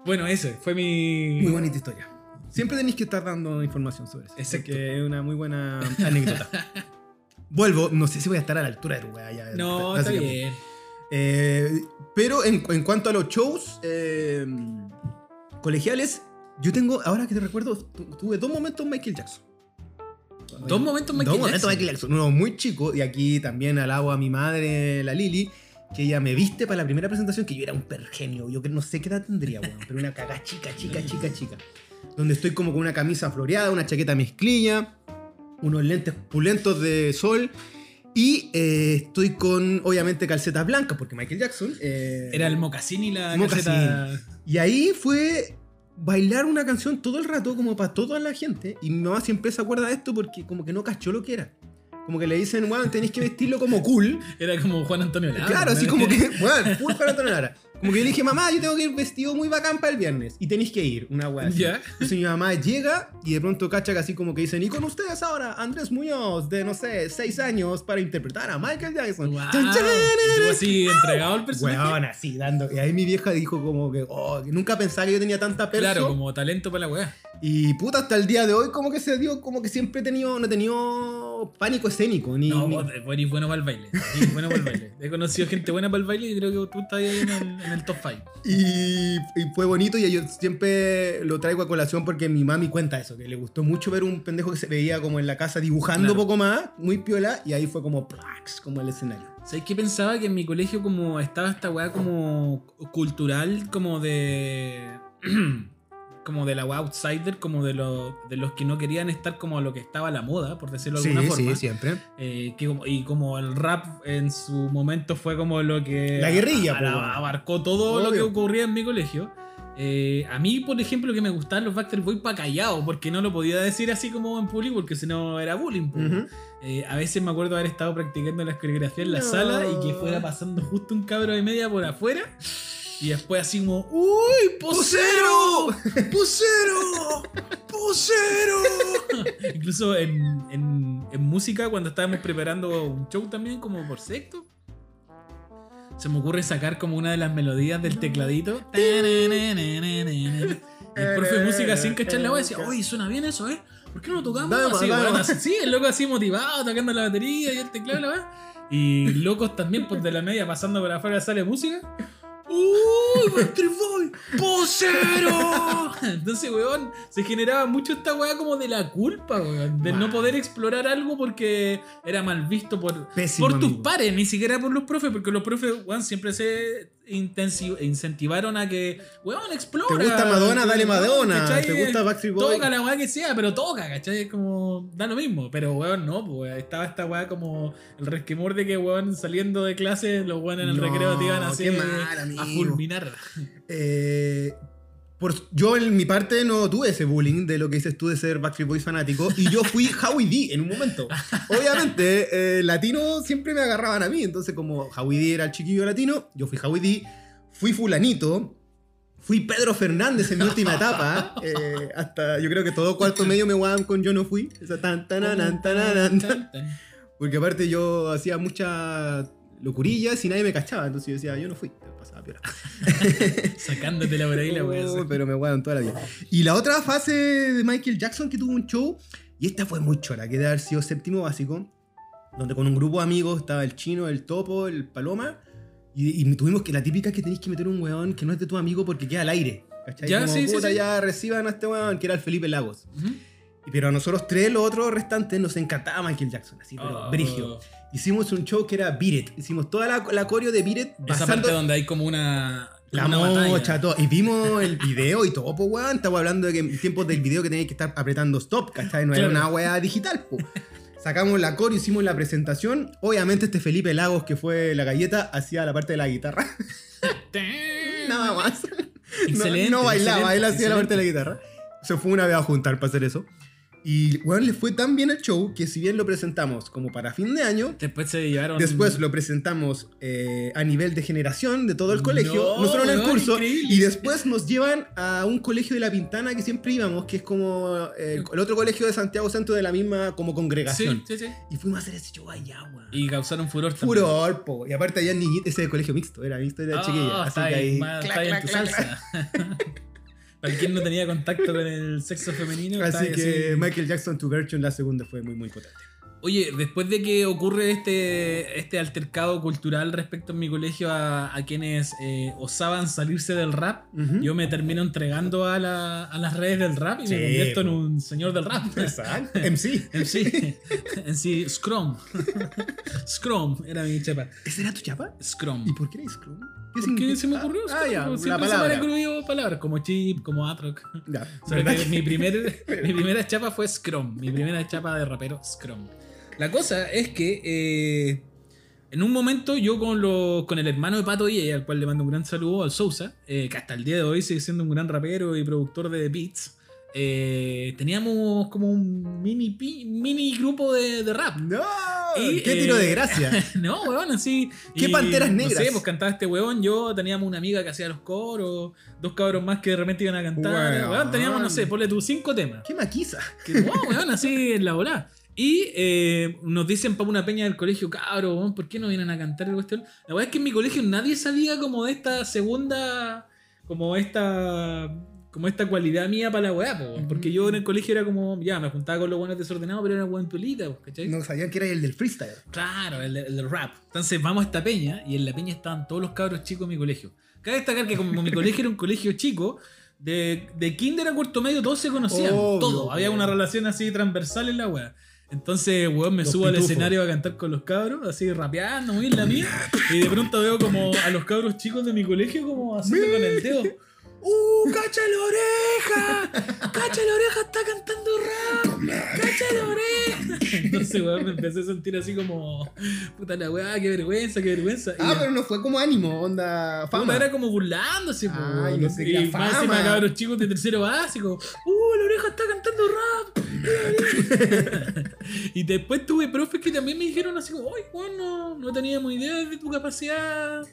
Bueno, ese fue mi. Muy bonita historia. Siempre tenéis que estar dando información sobre eso. Exacto. Que es una muy buena anécdota. Vuelvo, no sé si voy a estar a la altura de tu weá ya. No, está bien. Eh, pero en, en cuanto a los shows eh, colegiales, yo tengo, ahora que te recuerdo, tu- tuve dos momentos Michael Jackson. Dos momentos Michael Dos momentos Jackson. Michael Jackson. Uno muy chico, y aquí también alabo a mi madre, la Lili, que ella me viste para la primera presentación, que yo era un pergenio. Yo no sé qué edad tendría, weón, pero una cagá chica, chica, chica, chica. Donde estoy como con una camisa floreada, una chaqueta mezclilla, unos lentes pulentos de sol. Y eh, estoy con, obviamente, calcetas blancas, porque Michael Jackson. eh, Era el mocasín y la Mocasín. calceta. y ahí fue bailar una canción todo el rato, como para toda la gente. Y mi mamá siempre se acuerda de esto porque como que no cachó lo que era. Como que le dicen, weón, tenéis que vestirlo como cool. Era como Juan Antonio Lara. claro, así como que, weón, full Juan Antonio Lara. Como que yo le dije, mamá, yo tengo que ir vestido muy bacán para el viernes. Y tenéis que ir, una weá así. Ya. Entonces mi mamá llega y de pronto cacha que así como que dicen, y con ustedes ahora, Andrés Muñoz, de no sé, seis años, para interpretar a Michael Jackson. Wow. Chan, chan, Y tú así entregado al personaje. Weón, así dando. Y ahí mi vieja dijo como que, oh, que nunca pensaba que yo tenía tanta perso. Claro, como talento para la weá. Y puta, hasta el día de hoy como que se dio, como que siempre he tenido, no he tenido pánico escénico. Ni, No, ni- vos vos eres bueno para el baile. Eres bueno para el baile. He conocido gente buena para el baile y creo que tú estás ahí en el, en el top 5. Y, y fue bonito y yo siempre lo traigo a colación porque mi mami cuenta eso, que le gustó mucho ver un pendejo que se veía como en la casa dibujando Claro. poco más, muy piola, y ahí fue como plax, como el escenario. ¿Sabes qué pensaba? Que en mi colegio como estaba esta weá como cultural, como de... como de la outsider, como de, los de los que no querían estar como a lo que estaba a la moda, por decirlo de alguna forma. siempre. Eh, que como- y como el rap en su momento fue como lo que La guerrilla, a- po, a- weón. abarcó todo lo que ocurría en mi colegio. Eh, a mí, por ejemplo, que me gustaban los Backstreet Boys para callado, porque no lo podía decir así como en público, porque si no era bullying. Eh, a veces me acuerdo haber estado practicando las coreografías en la No. sala y que fuera pasando justo un cabro de media por afuera. Y después así como, ¡Uy, posero! ¡Posero! ¡Posero! Incluso en, en- en música, cuando estábamos preparando un show también, como por sexto, se me ocurre sacar como una de las melodías del tecladito. Y el profe de música sin cachar la voz decía, oye, suena bien eso, ¿eh? ¿Por qué no lo tocamos? Así, sí, el loco así motivado, tocando la batería y el teclado la weá. Y locos también por de la media pasando por afuera sale música. ¡Uy, Backstreet Boy! ¡Posero! Entonces, weón, se generaba mucho esta weá como de la culpa, weón. De no poder explorar algo porque era mal visto por, Pésimo, por tus amigo. pares, ni siquiera por los profes, porque los profes, weón, siempre se incentivaron a que, weón, explora. ¿Te gusta Madonna? Dale Madonna. ¿cachai? ¿Te gusta Backstreet Boys? Toca la weá que sea, pero toca, ¿cachai? Es como, da lo mismo. Pero, weón, no, pues estaba esta weá como el resquemor de que, weón, saliendo de clase, los weón en el No, recreo te iban a hacer mal, a fulminar. Eh, por, yo en mi parte no tuve ese bullying de lo que dices tú de ser Backstreet Boys fanático y yo fui Howie D en un momento. Obviamente, eh, latinos siempre me agarraban a mí, entonces como Howie D era el chiquillo latino, yo fui Howie D, fui fulanito, fui Pedro Fernández en mi última etapa, eh, hasta yo creo que todo cuarto medio me guaban con yo no fui, esa tan tan tan tan tan porque aparte yo hacía muchas locurillas y nadie me cachaba, entonces yo decía, yo no fui, pasaba piola. Sacándote la por ahí la weá. Oh, pero me guardan toda la vida. Y la otra fase de Michael Jackson que tuvo un show, y esta fue muy chora, que debe haber sido séptimo básico, donde con un grupo de amigos estaba el chino, el topo, el paloma, y, y tuvimos que la típica es que tenéis que meter un weón que no es de tu amigo porque queda al aire. ¿Cachai? Ya, Como, sí, sí, puta, sí. ya reciban a este weón, que era el Felipe Lagos. Pero a nosotros tres, los otros restantes, nos encantaba Michael Jackson, así, pero Oh. brigio. Hicimos un show que era Beat It. Hicimos toda la, la coreo de Beat It Esa parte donde hay como una. la una batalla. mocha, todo. Y vimos el video y todo, pues, weón. Estamos hablando de que en tiempos del video que tenéis que estar apretando stop, ¿cachai? No era Claro. una weá digital, pues. Sacamos la coreo, hicimos la presentación. Obviamente, este Felipe Lagos, que fue la galleta, hacía la parte de la guitarra. Nada más. No- Excelente, No, bailaba, excelente, él hacía la parte de la guitarra. Se fue una vez a juntar para hacer eso. Y, weón, le fue tan bien el show que, si bien lo presentamos como para fin de año, Después se llevaron. Después lo presentamos eh, a nivel de generación de todo el colegio, No, nosotros en el curso, increíble. y después nos llevan a un colegio de La Pintana que siempre íbamos, que es como eh, el otro colegio de Santiago Centro de la misma como congregación. sí, sí. Y fuimos a hacer ese show allá, weón. Y causaron furor también. Furor, po. Y aparte allá niñitos, ese colegio mixto, era mixto, era Ah, chiquilla. Así está que ahí, más- clac, está ahí en clac, tu clac, salsa. Para quien no tenía contacto con el sexo femenino. Así que así. Michael Jackson to Virtue la segunda fue muy, muy potente. Oye, después de que ocurre este, este altercado cultural respecto en mi colegio a, a quienes eh, osaban salirse del rap, yo me termino entregando a, la- a las redes del rap y Sí, me convierto en un señor del rap. Exacto. MC. En sí, Scrum. Scrum era mi chepa. ¿Esa era tu chapa? Scrum. ¿Y por qué era Scrum? Qué se me ocurrió? Ah, ya, Siempre la se me palabra. han ocurrido palabras como chip, como atroc. Ya, Sobre ¿verdad que que- mi, primer, mi primera chapa fue Scrum. Mi primera chapa de rapero, Scrum. La cosa es que eh, en un momento yo con, lo- con el hermano de Pato y al cual le mando un gran saludo, al Sousa, eh, que hasta el día de hoy sigue siendo un gran rapero y productor de beats, eh, teníamos como un mini, pi- mini grupo de, de rap. ¡No! Y, ¡Qué eh, tiro de gracia! No, weón, así. ¿Qué panteras negras? No sé, pues cantaba este weón. Yo teníamos una amiga que hacía los coros, dos cabros más que de repente iban a cantar. Weón. Weón, teníamos, no sé, ponle tú cinco temas. ¡Qué maquiza! Que, wow, weón, así en la volada. Y eh, nos dicen para una peña del colegio, cabro, ¿por qué no vienen a cantar el cuestión? La verdad es que en mi colegio nadie sabía como de esta segunda, como esta, como esta cualidad mía para la weá, po, weón. porque yo en el colegio era como, ya, me juntaba con los buenos desordenados, pero era buen pelita, po, ¿cachai? No sabían que era el del freestyle. Claro, el, el del rap. Entonces vamos a esta peña y en la peña estaban todos los cabros chicos de mi colegio. Cabe destacar que como mi colegio era un colegio chico, de, de kinder a cuarto medio todos se conocían. Obvio, todo. Había weón. una relación así transversal en la wea. Entonces, weón, me Los subo al escenario a cantar con los cabros, así rapeando, muy en la mía. Y de pronto veo como a los cabros chicos de mi colegio como haciendo con el dedo. ¡Uh, cacha la oreja! ¡Cacha la oreja! ¡Está cantando rap! ¡Cacha la oreja! Entonces, weón, me empecé a sentir así como. Puta la weá, qué vergüenza, qué vergüenza. Ah, pero no fue como ánimo, onda puta, fama. era como burlándose, Ay, weón. no sé, Y más encima fama. cabros chicos de tercero básico. ¡Uh, la oreja está cantando rap! y después tuve profes que también me dijeron así como, ¡ay, weón, no, no teníamos idea de tu capacidad!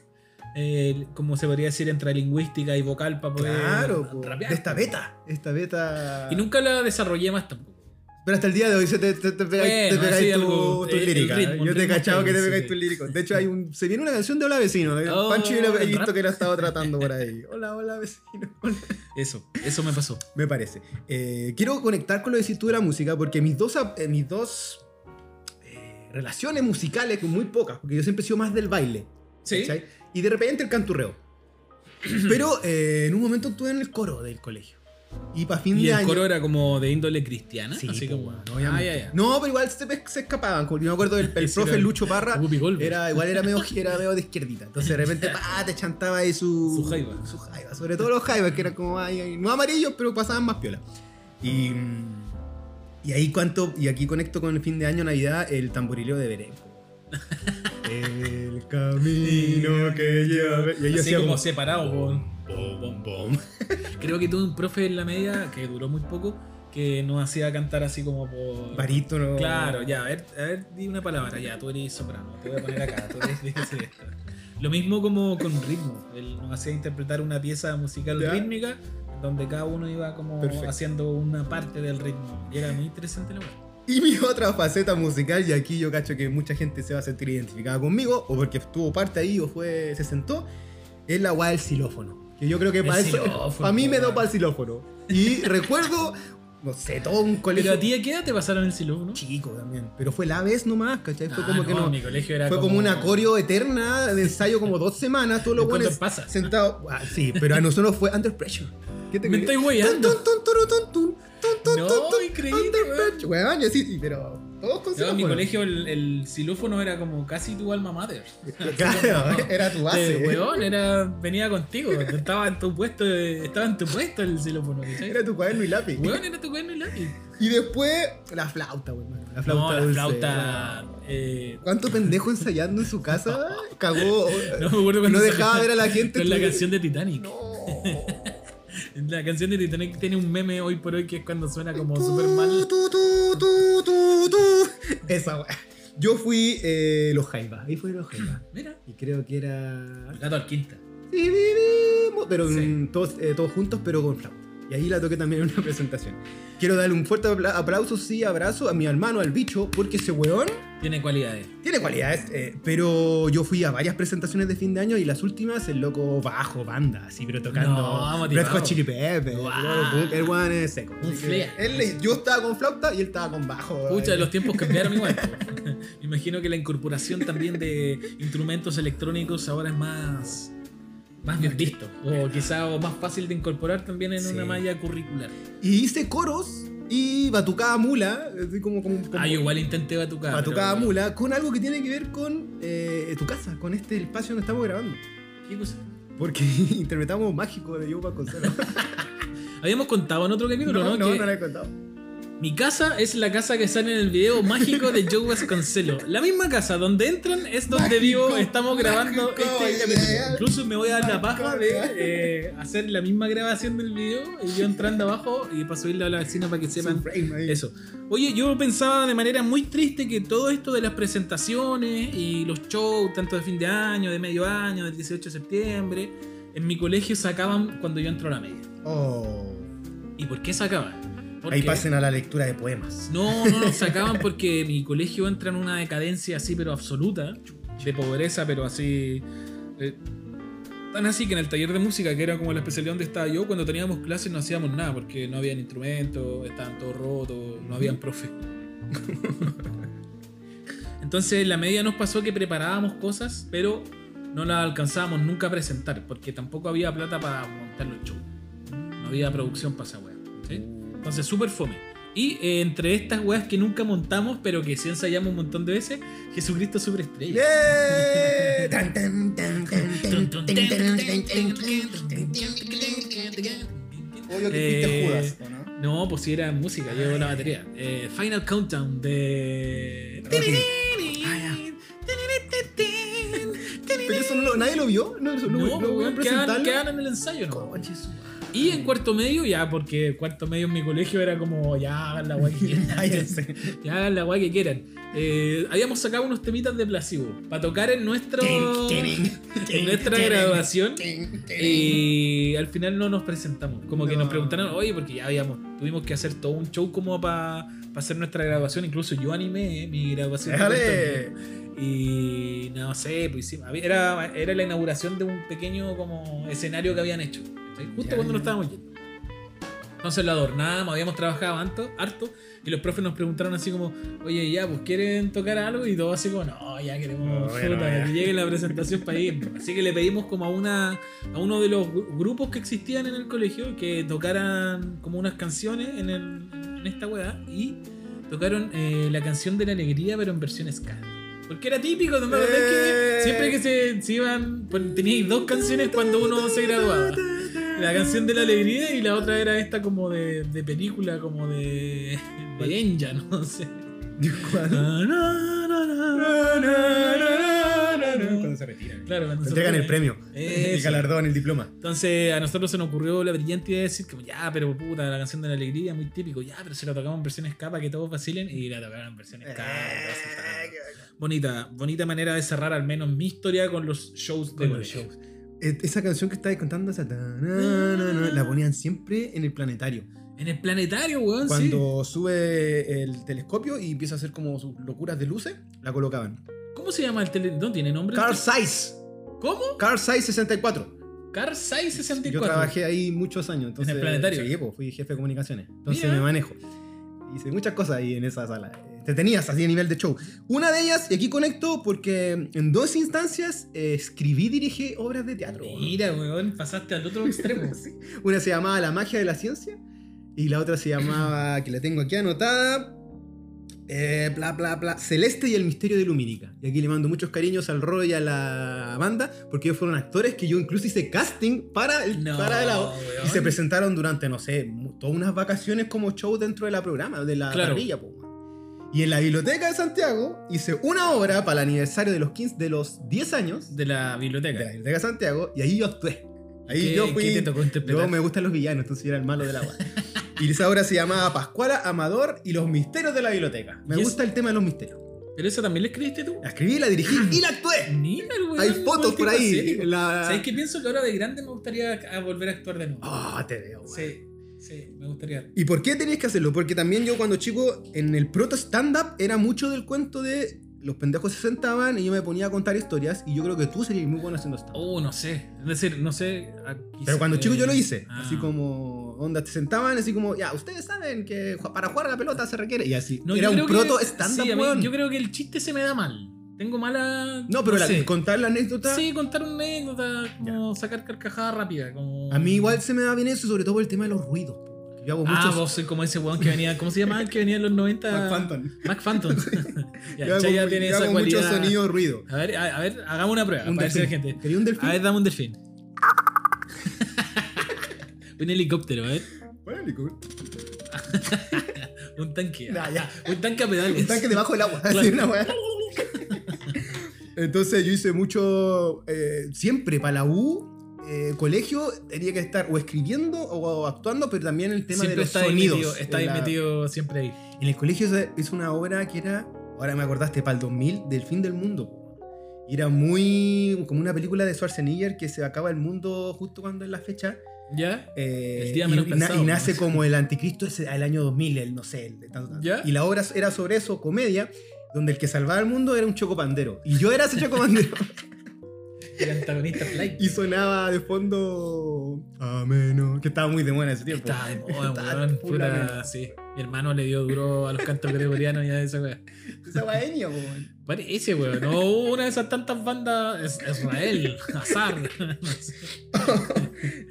Eh, como se podría decir entre lingüística y vocal para poder Claro, rapear. esta beta. Esta beta. Y nunca la desarrollé más tampoco. Pero hasta el día de hoy se te, te, te pegáis, Bueno, te pegáis así tu, algo, tu el- el lírica. ritmo, Yo te he cachado que te pegáis sí. tu lírico. De hecho, hay un, se viene una canción de Hola Vecino. eh. Oh, Pancho yo he ¿el visto que lo ha estado tratando por ahí. Hola, hola vecino. Hola. Eso, eso me pasó. Me parece. Eh, quiero conectar con lo de decir tú de la música porque mis dos, eh, mis dos eh, relaciones musicales, muy pocas, porque yo siempre he sido más del baile. Sí. ¿cachai? Y de repente el canturreo. Pero eh, en un momento estuve en el coro del colegio. Y para fin Y de el año. coro era como de índole cristiana. Sí, así como. weón, Ah, ya, ya. No, pero igual se, se escapaban. Yo me acuerdo del el profe Lucho Parra. Era, igual era medio, era medio de izquierdita. Entonces de repente pa, te chantaba ahí su. Su jaiba. Su jaiba. Sobre todo los jaibas, que eran como ay, ay, no amarillos, pero pasaban más piola. Y. mm, Y ahí cuánto. Y aquí conecto con el fin de año, Navidad, el tamborileo de Belén. El camino que lleva. Y Así como como. separado. Bom, bom. Creo que tuve un profe en la media que duró muy poco que nos hacía cantar así como por. Barítono. Claro, ya, a ver, a ver, di una palabra, ya, tú eres soprano, te voy a poner acá, tú eres esto. Lo mismo como con ritmo, él nos hacía interpretar una pieza musical Ya. rítmica donde cada uno iba como Perfecto. haciendo una parte del ritmo. Y era muy interesante la verdad. Y mi otra faceta musical, y aquí yo cacho que mucha gente se va a sentir identificada conmigo, o porque estuvo parte ahí o fue se sentó, es la guay del xilófono. Que yo creo que para eso, para mí me dio para el xilófono. Y recuerdo, no sé, todo un colegio Pero a ti a qué edad te pasaron el xilófono? chico también, pero fue la vez nomás, ¿cachai? Fue Ah, como que no. mi colegio era Fue como una coreo eterna de ensayo como dos semanas, todos los ¿De cuánto buenos pasa? sentados. Ah, sí, pero a nosotros fue Under Pressure. ¿Qué te Me estoy weyando. No, increíble, weón. Pressure. Weón, y así, sí, pero todos con Yo en mi colegio el, el xilófono era como casi tu alma mater. Claro, era tu base. Eh, weón, era, venía contigo. Estaba en tu puesto, estaba en tu puesto el xilófono, ¿cachai? Era tu cuaderno y lápiz. Weón, era tu cuerno y lápiz. Y después, la flauta, weón. La flauta. No, la dulce. flauta. eh, ¿Cuánto pendejo ensayando en su casa? Cagó. no me acuerdo cuando No dejaba ver a la gente. Con la canción de Titanic. No. La canción de Titanic tiene un meme hoy por hoy que es cuando suena como súper mal. Esa weá. Yo fui eh, los Jaivas. Ahí fue los Jaivas. Mira, Y creo que era. gato al quinta. Sí, vivimos. Pero Sí. todos, eh, todos juntos, pero con flauta. Y ahí la toqué también en una presentación. Quiero darle un fuerte apla- aplauso, sí, abrazo a mi hermano, al bicho, porque ese weón Tiene cualidades. tiene cualidades. eh, pero yo fui a varias presentaciones de fin de año y las últimas, el loco bajo, banda, así, pero tocando No, Red. Hot Chili Peppers. Guau. El weón es seco. Un flea. él yo estaba con flauta y él estaba con bajo. Pucha, eh. los tiempos cambiaron igual. Imagino que la incorporación también de instrumentos electrónicos ahora es más, más bien visto. O quizá o más fácil de incorporar también en Sí. una malla curricular. Y hice coros y batucada mula, así como, como, como Ah, yo igual intenté batucada pero- mula, con algo que tiene que ver con eh, tu casa, con este espacio donde estamos grabando. ¿Qué cosa? Porque interpretamos Mágico de Yo Consuelo. Habíamos contado en otro capítulo, ¿no? no, que, no lo he contado. Mi casa es la casa que sale en el video mágico de Joe Vasconcelo. La misma casa donde entran es donde Mágico, vivo. Estamos grabando este capítulo. Incluso me voy a dar la paja de eh, hacer la misma grabación del video y yo entrando abajo y para subirle a la vecina para que sepan eso. Oye, yo pensaba de manera muy triste que todo esto de las presentaciones y los shows, tanto de fin de año, de medio año, del 18 de septiembre, en mi colegio se acaban cuando yo entro a la media. Oh. ¿Y por qué se acaban? Ahí pasen a la lectura de poemas. No, no, no, se acaban porque mi colegio entra en una decadencia así, pero absoluta, de pobreza, pero así. eh, tan así que en el taller de música, que era como la especialidad donde estaba yo, cuando teníamos clases no hacíamos nada, porque no habían instrumentos, estaban todos rotos, no habían profe. Entonces, la media nos pasó que preparábamos cosas, pero no las alcanzábamos nunca a presentar, porque tampoco había plata para montar los shows. No había producción para esa wea. ¿sí? Entonces, súper fome. Y entre estas weas que nunca montamos, pero que sí ensayamos un montón de veces, Jesucristo Superestrella. Obvio que Judas, no? No, pues si era música, llevo la batería. Eh, Final Countdown de. Pero eso no, nadie lo vio, no, no, no, no quedaron, quedaron en el ensayo, ¿no? Y en cuarto medio, ya, porque cuarto medio en mi colegio era como, ya hagan la guay que quieran. Ya hagan la guay que quieran. Eh, habíamos sacado unos temitas de placebo para tocar en nuestro en nuestra graduación y al final no nos presentamos. Como que No. nos preguntaron, oye, porque ya habíamos, tuvimos que hacer todo un show como para hacer nuestra graduación. Incluso yo animé eh, mi graduación. Y no sé, pues había- era, era la inauguración de un pequeño como escenario que habían hecho. Justo Ya, cuando nos estábamos yendo. Entonces lo adornábamos, habíamos trabajado harto, harto y los profes nos preguntaron así como, oye, ya, pues quieren tocar algo y todos así como, no, ya queremos bueno, ya. que llegue la presentación para ir. Así que le pedimos como a una a uno de los gru- grupos que existían en el colegio que tocaran como unas canciones en, el, en esta weá y tocaron eh, la canción de la alegría pero en versión ska. Porque era típico, ¿no? ¿Verdad que Eh. siempre que se, se iban, pues, teníais dos canciones cuando uno se graduaba. La canción de la alegría y la otra era esta como de, de película, como de, de Enya, no sé. ¿Cuándo? Cuando se retiran. Claro, cuando se Entregan el premio. Eso. El galardón, el diploma. Entonces a nosotros se nos ocurrió la brillante idea de decir como, ya, pero puta, la canción de la alegría, muy típico, ya, pero si la tocamos en versión para que todos vacilen y la tocaron en versión entonces, está- bonita, bonita manera de cerrar al menos mi historia con los shows de Con los shows. Eh, Esa canción que estabas contando, esa na, la ponían siempre en el planetario. En el planetario, weón, sí. Cuando sube el telescopio y empieza a hacer como sus locuras de luces, la colocaban. ¿Cómo se llama el tele? ¿No tiene nombre? Car Size. ¿Cómo? Car Size 64. Car 664. Yo trabajé ahí muchos años. Entonces, el planetario? Sí, pues, fui jefe de comunicaciones. Entonces Mira. me manejo. Hice muchas cosas ahí en esa sala. Te tenías así a nivel de show. Una de ellas, y aquí conecto porque en dos instancias eh, escribí y dirigí obras de teatro. Mira, weón, pasaste al otro extremo. Sí. Una se llamaba La magia de la ciencia y la otra se llamaba, que la tengo aquí anotada, eh, bla, bla, bla, Celeste y el misterio de Lumínica. Y aquí le mando muchos cariños al Roy y a la banda porque ellos fueron actores que yo incluso hice casting para el, No, para la weón. y se presentaron durante, no sé, todas unas vacaciones como show dentro de la programa, de la Claro. parrilla, po, weón. Y en la biblioteca de Santiago hice una obra para el aniversario de los 15, de los 10 años De la de la biblioteca. biblioteca de Santiago y ahí yo actué. Ahí ¿Qué- yo fui. qué te tocó interpretar? Yo me gustan los villanos, entonces yo era el malo del agua. y esa obra se llamaba Pascuala, Amador y los misterios de la biblioteca. Me ¿Y es- gusta el tema de los misterios. ¿Pero esa también la escribiste tú? La escribí, la dirigí y la actué. Mira, weón. Hay fotos por ahí. La... ¿Sabes qué pienso que ahora de grande me gustaría a volver a actuar de nuevo? Ah, te veo. güey. Sí, sí, me gustaría. ¿Y por qué tenías que hacerlo? Porque también yo cuando chico en el proto stand-up era mucho del cuento de los pendejos se sentaban y yo me ponía a contar historias y yo creo que tú serías muy bueno haciendo stand-up. Oh, no sé. Es decir, no sé. aquí Pero cuando se- chico yo lo hice, Ah. así como onda, te sentaban así como, ya, ustedes saben que para jugar a la pelota se requiere y así. No, Era un proto stand-up, sí, weón. Yo creo que el chiste se me da mal. Tengo mala. No, pero la- sé. contar la anécdota, Sí, contar una anécdota, como sacar carcajada rápida. Como... a mí igual se me da bien eso, sobre todo por el tema de los ruidos. Yo hago Ah, muchos... vos sois como ese weón que venía. ¿Cómo se llama el que venía en los 90? McPhantom. Mac Phantom. ya, Yo hago, Chaya tiene yo esa hago mucho sonido ruido. A ver, a, a ver, hagamos una prueba Un para la delfín. gente. ¿Quería un delfín? A ver, dame un delfín. un helicóptero, a ver. Bueno, Nico. Un tanque. Ya, ya. Un tanque a pedales. Un tanque debajo del agua. Claro. una. Entonces yo hice mucho, eh, siempre para la U, eh, colegio, tenía que estar o escribiendo o actuando, pero también el tema Siempre de los está ahí sonidos. metido, está ahí la- metido siempre ahí. En el colegio hizo una obra que era, ahora me acordaste, para el 2000, del fin del mundo. Y era muy como una película de Schwarzenegger que se acaba el mundo justo cuando es la fecha. ¿Ya? eh, El día menos y pensado, y ¿no? nace como el anticristo ese, al año 2000, el no sé. el tanto, tanto. ¿Ya? Y la obra era sobre eso, comedia, donde el que salvaba el mundo era un chocopandero. Y yo era ese chocopandero. El antagonista y sonaba de fondo. Ameno. Que estaba muy de moda en ese tiempo. Estaba de moda, weón. sí. Mi hermano le dio duro a los cantos gregorianos y a esa weá. Esa po, weón. Parece, weón. No hubo una de esas tantas bandas. Es- Israel, Azar.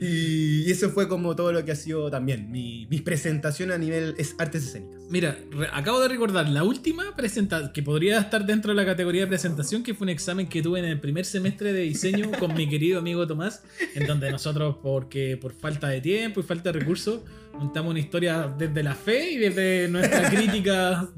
Y eso fue como todo lo que ha sido también mi, mi presentación a nivel es artes escénicas. Mira, acabo de recordar la última presentación que podría estar dentro de la categoría de presentación, que fue un examen que tuve en el primer semestre de diseño con mi querido amigo Tomás, en donde nosotros, porque por falta de tiempo y falta de recursos, montamos una historia desde la fe y desde nuestra crítica,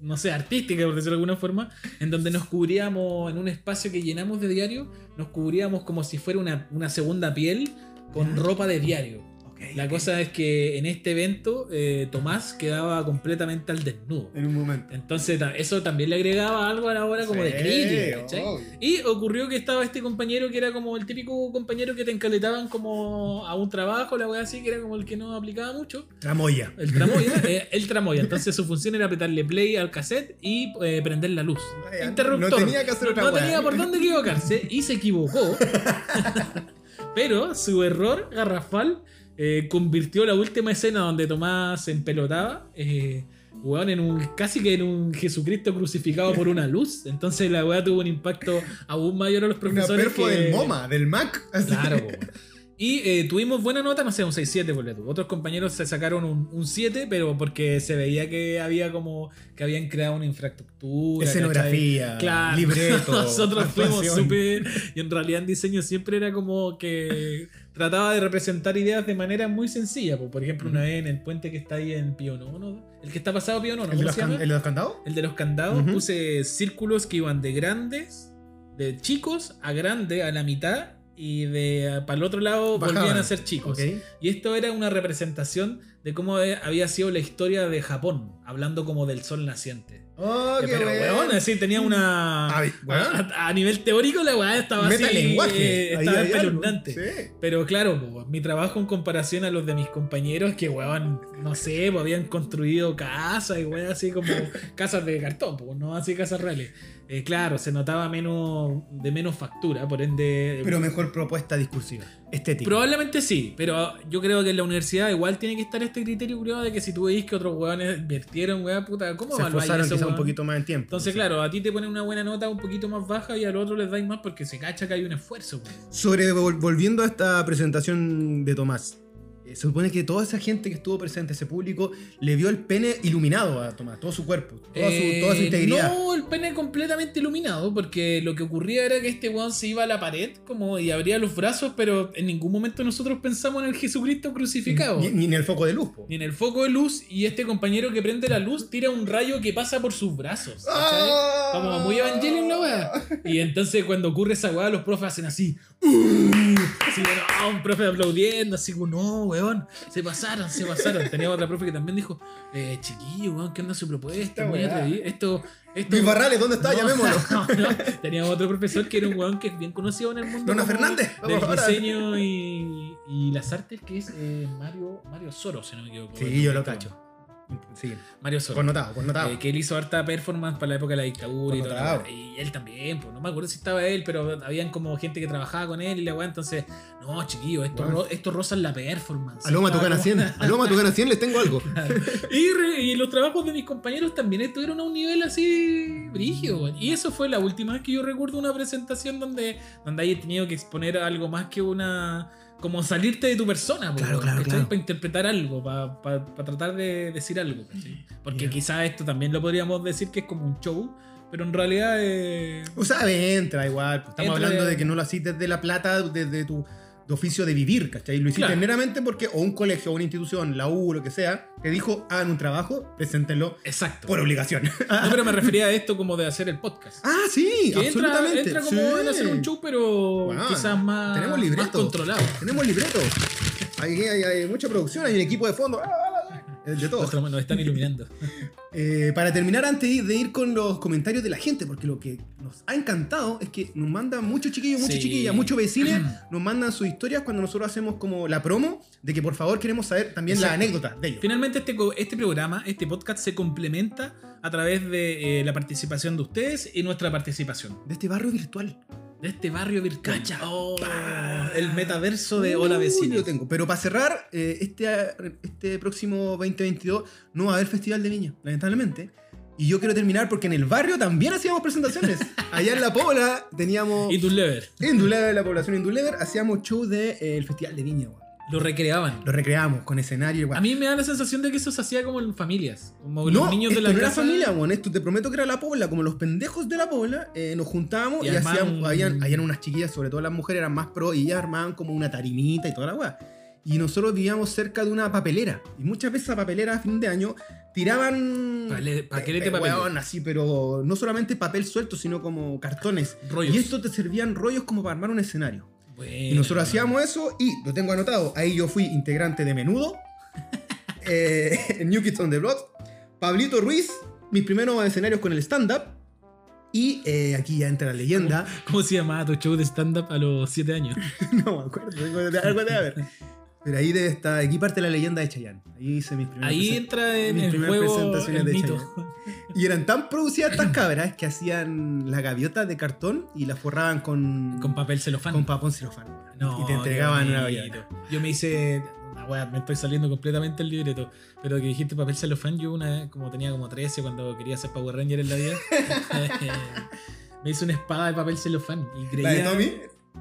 no sé, artística, por decirlo de alguna forma, en donde nos cubríamos en un espacio que llenamos de diario, nos cubríamos como si fuera una, una segunda piel con ropa de diario. La cosa es que en este evento eh, Tomás quedaba completamente al desnudo. En un momento. Entonces eso también le agregaba algo a la hora como de crítica. Y ocurrió que estaba este compañero que era como el típico compañero que te encaletaban como a un trabajo, la weá así, que era como el que no aplicaba mucho. Tramoya. El tramoya, eh, el tramoya. Entonces su función era apretarle play al cassette y eh, prender la luz. Vaya, Interruptor. No tenía que hacer otra No weá. tenía por dónde equivocarse y se equivocó. Pero su error garrafal eh, convirtió la última escena donde Tomás se empelotaba. Eh, weón, en un, casi que en un Jesucristo crucificado por una luz. Entonces la weá tuvo un impacto aún mayor a los Una profesores. perfo que- del MoMA, del Mac. así. Claro, po. Y eh, tuvimos buena nota, no sé, un 6-7 por tú. Otros compañeros se sacaron un, un 7, pero porque se veía que había como que habían creado una infraestructura. Escenografía. Claro. libreto. Nosotros fuimos súper. Y en realidad en diseño siempre era como que trataba de representar ideas de manera muy sencilla. po. Por ejemplo, una vez en el puente que está ahí en Pío Nono, el que está pasado Pío Nono, ¿El de, ¿cómo los can- el de los candados? El de los candados puse círculos que iban de grandes, de chicos a grande a la mitad y de para el otro lado Bajaban. volvían a ser chicos. Y esto era una representación de cómo había sido la historia de Japón, hablando como del sol naciente. Oh, Eh, qué Pero, weón, así tenía una. Ay, weón. a, a nivel teórico, la weá estaba así. Metalenguaje. eh, estaba espeluznante. Sí. Pero claro, po, mi trabajo en comparación a los de mis compañeros que, weón, no sé, po, habían construido casas y weón, así como casas de cartón, po, no así casas reales. Eh, claro, se notaba menos de menos factura, por ende... Pero mejor propuesta discursiva. Estética. Probablemente sí, pero yo creo que en la universidad igual tiene que estar este criterio culiao, de que si tú veis que otros weones invirtieron, weón, puta, ¿cómo se esforzaron eso, quizá un poquito más en tiempo. Entonces, claro, a ti te ponen una buena nota un poquito más baja y al otro les dais más porque se cacha que hay un esfuerzo. Sobre vol- volviendo a esta presentación de Tomás. Eh, Se supone que toda esa gente que estuvo presente, ese público, le vio el pene iluminado a Tomás, todo su cuerpo, toda, Eh, su, toda su integridad. No, el pene completamente iluminado, porque lo que ocurría era que este weón se iba a la pared como y abría los brazos, pero en ningún momento nosotros pensamos en el Jesucristo crucificado. Ni, ni en el foco de luz. po. Ni en el foco de luz, y este compañero que prende la luz tira un rayo que pasa por sus brazos. ¡Ah! Como muy Evangelion la weá. Y entonces cuando ocurre esa weá, los profes hacen así. "Uh", así de, no, un profe aplaudiendo, así como, no, weón, se pasaron, se pasaron. Tenía otra profe que también dijo, eh, chiquillo, weón, ¿qué onda su propuesta? Esto, esto. Luis Barrales, ¿dónde está? No, Llamémoslo. no, no. Tenía otro profesor que era un weón que es bien conocido en el mundo. Dona Fernández, Del vamos diseño y, y las artes, que es eh, Mario, Mario Soro, si no me equivoco. Sí, yo lo cacho. Sí, Mario Soro. connotado, connotado. Eh, que él hizo harta performance para la época de la dictadura y todo. Y él también, pues no me acuerdo si estaba él, pero habían como gente que trabajaba con él y la weá, entonces, no, chiquillo, esto, Bueno. ro- esto roza la performance. Matucana como- 100. Aló, Matucana 100, les tengo algo. y, re- y los trabajos de mis compañeros también estuvieron a un nivel así brígido. Y eso fue la última vez que yo recuerdo una presentación donde, donde haya tenido que exponer algo más que una... Como salirte de tu persona, Claro, weón, claro, claro. Para interpretar algo, para tratar de decir algo. Porque quizás esto también lo podríamos decir que es como un show, pero en realidad... eh, O sea, entra igual. pues, Estamos Entra hablando de- de que no lo haces desde la plata, desde tu. De oficio de vivir, ¿cachai? Lo hiciste Claro. meramente porque o un colegio o una institución, la U, lo que sea, te dijo, hagan un trabajo, preséntenlo Exacto. por obligación. No, pero me refería a esto como de hacer el podcast. ah, sí, Que entra, absolutamente. entra como sí. en hacer un show, pero Bueno, quizás más, tenemos más libreto. controlado. Tenemos libreto. Hay, hay- hay mucha producción, hay un equipo de fondo. ah, De todo. Nos están iluminando. Eh, para terminar, antes de ir con los comentarios de la gente, porque lo que nos ha encantado es que nos mandan muchos chiquillos, muchas Sí. chiquillas, muchos vecinos, nos mandan sus historias cuando nosotros hacemos como la promo de que por favor queremos saber también la Exacto. anécdota de ellos. Finalmente este, este programa, este podcast se complementa a través de eh, la participación de ustedes y nuestra participación. De este barrio virtual. De este barrio virtual. Cacha. Oh, Pa. el metaverso de Hola Vecino. yo tengo. Pero para cerrar, eh, este, este próximo 2022 no va a haber Festival de Viña, lamentablemente. Y yo quiero terminar porque en el barrio también hacíamos presentaciones. Allá en La Pobla teníamos... Y tu lever. En Dulever, la población en Dulever, hacíamos show del de, eh, el Festival de Viña. Lo recreaban. Lo recreamos con escenario, A weón. mí me da la sensación de que eso se hacía como en familias. Como No, los niños de la no era casa. familia, weón. Esto te prometo que era la pobla. Como los pendejos de la pobla, eh, nos juntábamos Y y, armaban hacíamos. Habían, habían unas chiquillas, sobre todo las mujeres, eran más pro, y ellas armaban como una tarimita y toda la weá. Y nosotros vivíamos cerca de una papelera. Y muchas veces a papelera a fin de año tiraban. Pale- paquelete eh, papel. weón, así, pero no solamente papel suelto, sino como cartones. Rollos. Y esto te servían rollos como para armar un escenario. Bueno. Y nosotros hacíamos eso y lo tengo anotado. Ahí yo fui integrante de Menudo, eh, New Kids on the Block, Pablito Ruiz, mis primeros escenarios con el stand-up. Y eh, aquí ya entra la leyenda. ¿Cómo se llamaba tu show de stand-up a los 7 años? no me acuerdo, de haber. Pero ahí debe estar, aquí parte la leyenda de Chayanne. Ahí hice mis primeras Ahí entra en mis el primeras juego presentaciones el de mito. Y eran tan producidas estas cabras que hacían las gaviotas de cartón y las forraban con, Con papel celofán. con papón celofán. No, y te entregaban una bonito. gaviota. Yo me hice. Me estoy saliendo completamente el libreto. Pero que dijiste papel celofán, yo una vez, como tenía como 13 cuando quería ser Power Ranger en la vida, me hice una espada de papel celofán. Y creía. ¿La de Tommy?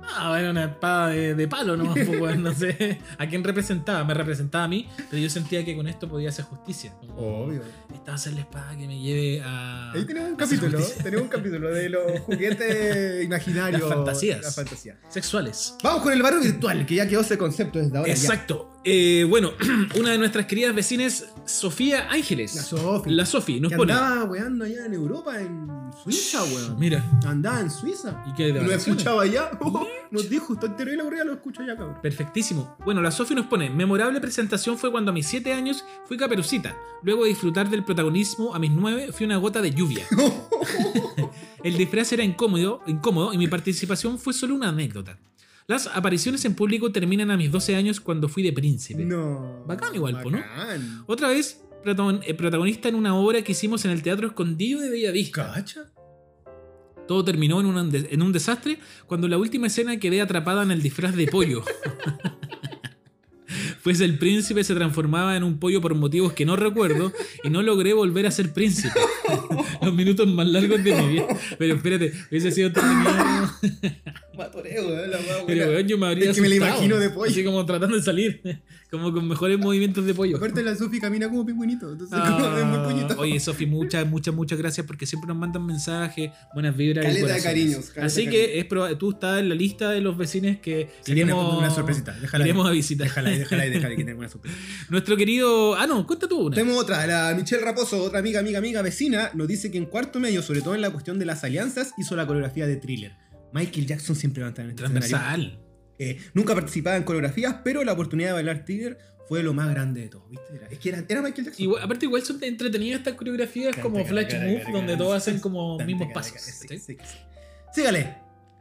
Ah, era una espada de, de palo nomás, pues, no sé a quién representaba. Me representaba a mí, pero yo sentía que con esto podía hacer justicia. Obvio. Esta va a ser la espada que me lleve a. Ahí tenemos un capítulo, tenemos un capítulo de los juguetes imaginarios. Las fantasías. Las fantasías. Sexuales. Vamos con el barrio virtual, que ya quedó ese concepto desde ahora. ya. Eh, bueno, una de nuestras queridas vecinas, Sofía Ángeles. La Sofi. La Sofi nos Que pone. andaba weando allá en Europa, en Suiza, weón. Mira, Andaba en Suiza. ¿y qué de vacaciones? escuchaba allá. nos dijo, estoy terrible aburrida, lo escucho allá, cabrón. Perfectísimo. Bueno, la Sofi nos pone, memorable presentación fue cuando a mis 7 años fui caperucita. Luego de disfrutar del protagonismo a mis 9 fui una gota de lluvia. El disfraz era incómodo, incómodo y mi participación fue solo una anécdota. Las apariciones en público terminan a mis 12 años cuando fui de príncipe. No. Bacán igual, po, ¿no? Bacán. Otra vez, eh, protagonista en una obra que hicimos en el Teatro Escondido de Bellavista. ¿Cacha? Todo terminó en un, en un desastre cuando la última escena quedé atrapada en el disfraz de pollo. Pues el príncipe se transformaba en un pollo por motivos que no recuerdo y no logré volver a ser príncipe. Los minutos más largos de mi vida. Pero espérate, hubiese sido terminado. Matoreo, weón, la Pero weón. yo me habría Es que me la imagino de pollo. Así como tratando de salir. Como con mejores movimientos de pollo. Aparte la Sofi camina como pingüinito, entonces como es muy Ah, pollito. oye, Sofi, muchas, muchas, muchas gracias porque siempre nos mandan mensajes, buenas vibras. Caleta de cariños, caleta Así que es tú estás en la lista de los vecinos que iremos, una sorpresita, déjala iremos a visitar. Déjala ahí, déjala ahí, déjala ahí, que tengo una sorpresa. Nuestro querido. Ah, no, cuenta tú una. Tenemos otra, la Michelle Raposo, otra amiga, amiga, amiga, vecina, nos dice que en cuarto medio, sobre todo en la cuestión de las alianzas, hizo la coreografía de thriller. Michael Jackson siempre va a estar en este. Transversal. Eh, nunca participaba en coreografías, pero la oportunidad de bailar thriller fue lo más grande de todo, ¿viste? Era- es que era, era Michael Jackson. Igual- aparte, igual son entretenidas estas coreografías como Flash Move, donde todos hacen como mismos pasos. cara, sí, ¿cachai? sí, sí. Sígale,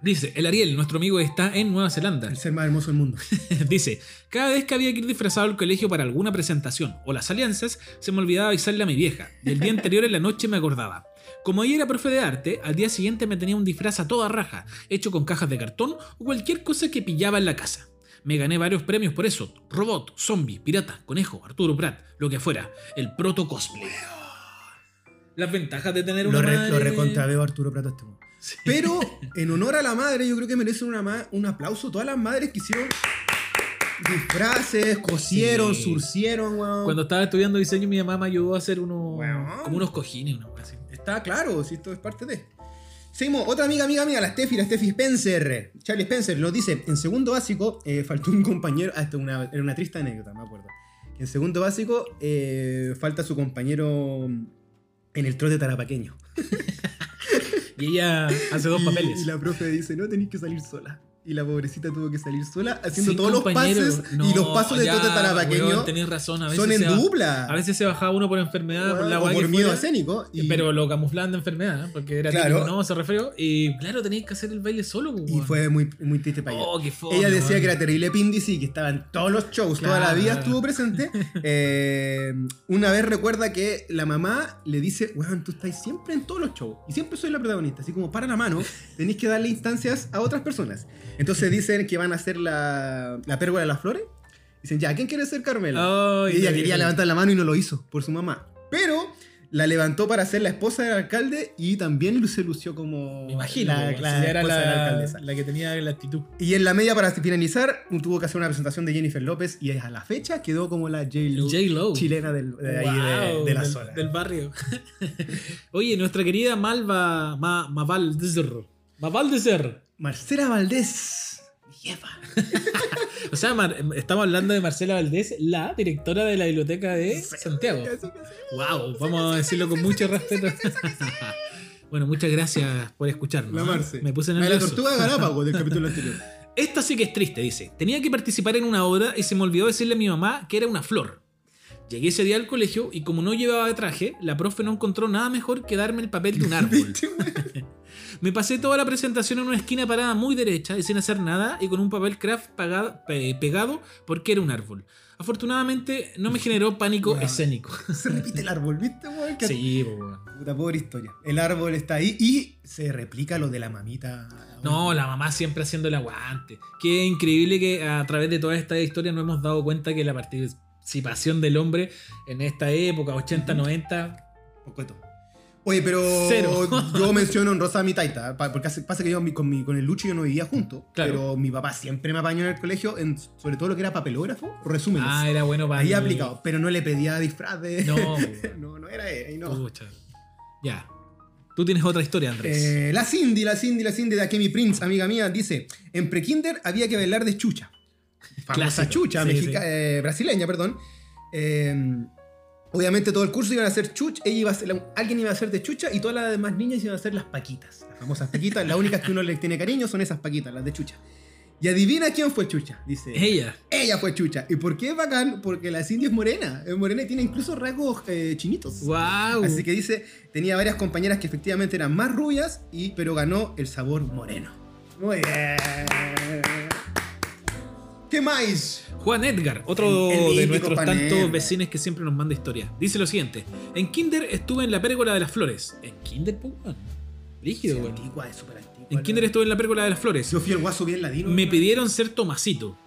Dice, el Ariel, nuestro amigo, está en Nueva Zelanda. el ser más hermoso del mundo. Dice, cada vez que había que ir disfrazado al colegio para alguna presentación o las alianzas, se me olvidaba avisarle a mi vieja. Y el día anterior en la noche me acordaba. Como ella era profe de arte, al día siguiente me tenía un disfraz a toda raja, hecho con cajas de cartón o cualquier cosa que pillaba en la casa. Me gané varios premios por eso. Robot, zombie, pirata, conejo, Arturo Prat, lo que fuera. El proto cosplay. Las ventajas de tener una Lo, re- lo recontra veo a Arturo Prato este momento. Sí. Pero en honor a la madre, yo creo que merecen una un aplauso todas las madres que hicieron disfraces, cosieron, Sí. surcieron, weón. Cuando estaba estudiando diseño, mi mamá me ayudó a hacer unos, Weón. como unos cojines, una así. Está claro, si esto es parte de. Seguimos, otra amiga, amiga mía, la Steffi, la Steffi Spencer. Charlie Spencer nos dice, en segundo básico eh, faltó un compañero, ah, esto una- era una triste anécdota, me acuerdo. En segundo básico eh, falta su compañero en el trote tarapaqueño. Y ella hace dos papeles. Y la profe dice, no, tenéis que salir sola. Y la pobrecita tuvo que salir sola haciendo Sin todos los pases. No, y los pasos de trote tarapaqueño tenés razón. A veces son en dupla. A veces se bajaba uno por enfermedad, por la o por miedo escénico. y- Pero lo camuflaban de enfermedad, ¿eh? porque era Claro. típico, no, se refrió. Y claro, tenías que hacer el baile solo. pues, Y fue muy, muy triste para ella. Oh, qué Ella decía weón. que era terrible Pindisi, que estaba en todos los shows, toda la Claro. vida estuvo presente. Eh, una vez recuerda que la mamá le dice, weón, tú estás siempre en todos los shows y siempre soy la protagonista, así como para la mano, tenéis que darle instancias a otras personas. Entonces dicen que van a hacer la, la pérgola de las flores. Dicen, ya, ¿quién quiere ser Carmela? Ay, y ella quería bien. levantar la mano y no lo hizo por su mamá. Pero la levantó para ser la esposa del alcalde y también se lució como Me imagino, la, la ella era esposa de la la, alcaldesa. la que tenía la actitud. Y en la media, para finalizar, tuvo que hacer una presentación de Jennifer López y a la fecha quedó como la J-Lo chilena del- de, ahí, de- Wow, de la del, zona. del barrio. Oye, nuestra querida Malva Ma, Maval de Cerro. Maval de Cerro. Marcela Valdés, jefa. O sea, Mar- estamos hablando de Marcela Valdés, la directora de la biblioteca de Santiago. Wow, vamos a decirlo con mucho respeto. bueno, muchas gracias por escucharnos. La ¿ah? Marce. Me puse La nervioso. tortuga de Galápagos del capítulo anterior. Esta sí que es triste, dice. Tenía que participar en una obra y se me olvidó decirle a mi mamá que era una flor. Llegué ese día al colegio y como no llevaba traje, la profe no encontró nada mejor que darme el papel de un árbol. Me pasé toda la presentación en una esquina parada muy derecha y sin hacer nada y con un papel craft pagado- pe- pegado porque era un árbol. Afortunadamente no me generó pánico escénico. Se repite el árbol, ¿viste, weón? Sí, weón. Puta, pobre historia. El árbol está ahí y se replica lo de la mamita. No, la mamá siempre haciendo el aguante. Qué increíble que a través de toda esta historia nos hemos dado cuenta que la participación del hombre en esta época, 80, 90, Poquito. Oye, pero Cero. yo menciono en Rosa a mi taita, pa- porque pasa que yo con, mi- con el Lucho yo no vivía junto, Claro. pero mi papá siempre me apañó en el colegio, en, sobre todo lo que era papelógrafo, resúmenes. ah, era bueno para Ahí el- aplicado, pero no le pedía disfraz de... No, no, no era él, no. pucha. Ya. Tú tienes otra historia, Andrés. Eh, la Cindy, la Cindy, la Cindy de Akemi Prince, amiga mía, dice: En prekinder había que bailar de chucha. Famosa Clásico, chucha, sí, mexica- sí. eh, brasileña, perdón. Eh, obviamente todo el curso iban a hacer chuch, ella iba a ser, alguien iba a hacer de chucha y todas las demás niñas iban a hacer las paquitas. Las famosas paquitas, las únicas que uno le tiene cariño son esas paquitas, las de chucha. Y adivina quién fue chucha, dice. Ella. Ella fue chucha. ¿Y por qué es bacán? Porque la Cindy es morena. Es morena y tiene incluso rasgos eh, chinitos. ¡Wow! Así que dice, tenía varias compañeras que efectivamente eran más rubias, y, pero ganó el sabor moreno. Muy bien. ¿Qué más? Juan Edgar, otro El- el de nuestros tantos vecinos que siempre nos manda historias. Dice lo siguiente: En Kinder estuve en la pérgola de las flores. ¿En Kinder, weón? Rígido, weón. antigua, es súper antigua. En Kinder estuve en la pérgola de las flores. Yo fui el guaso bien ladino. Me pidieron ser Tomasito,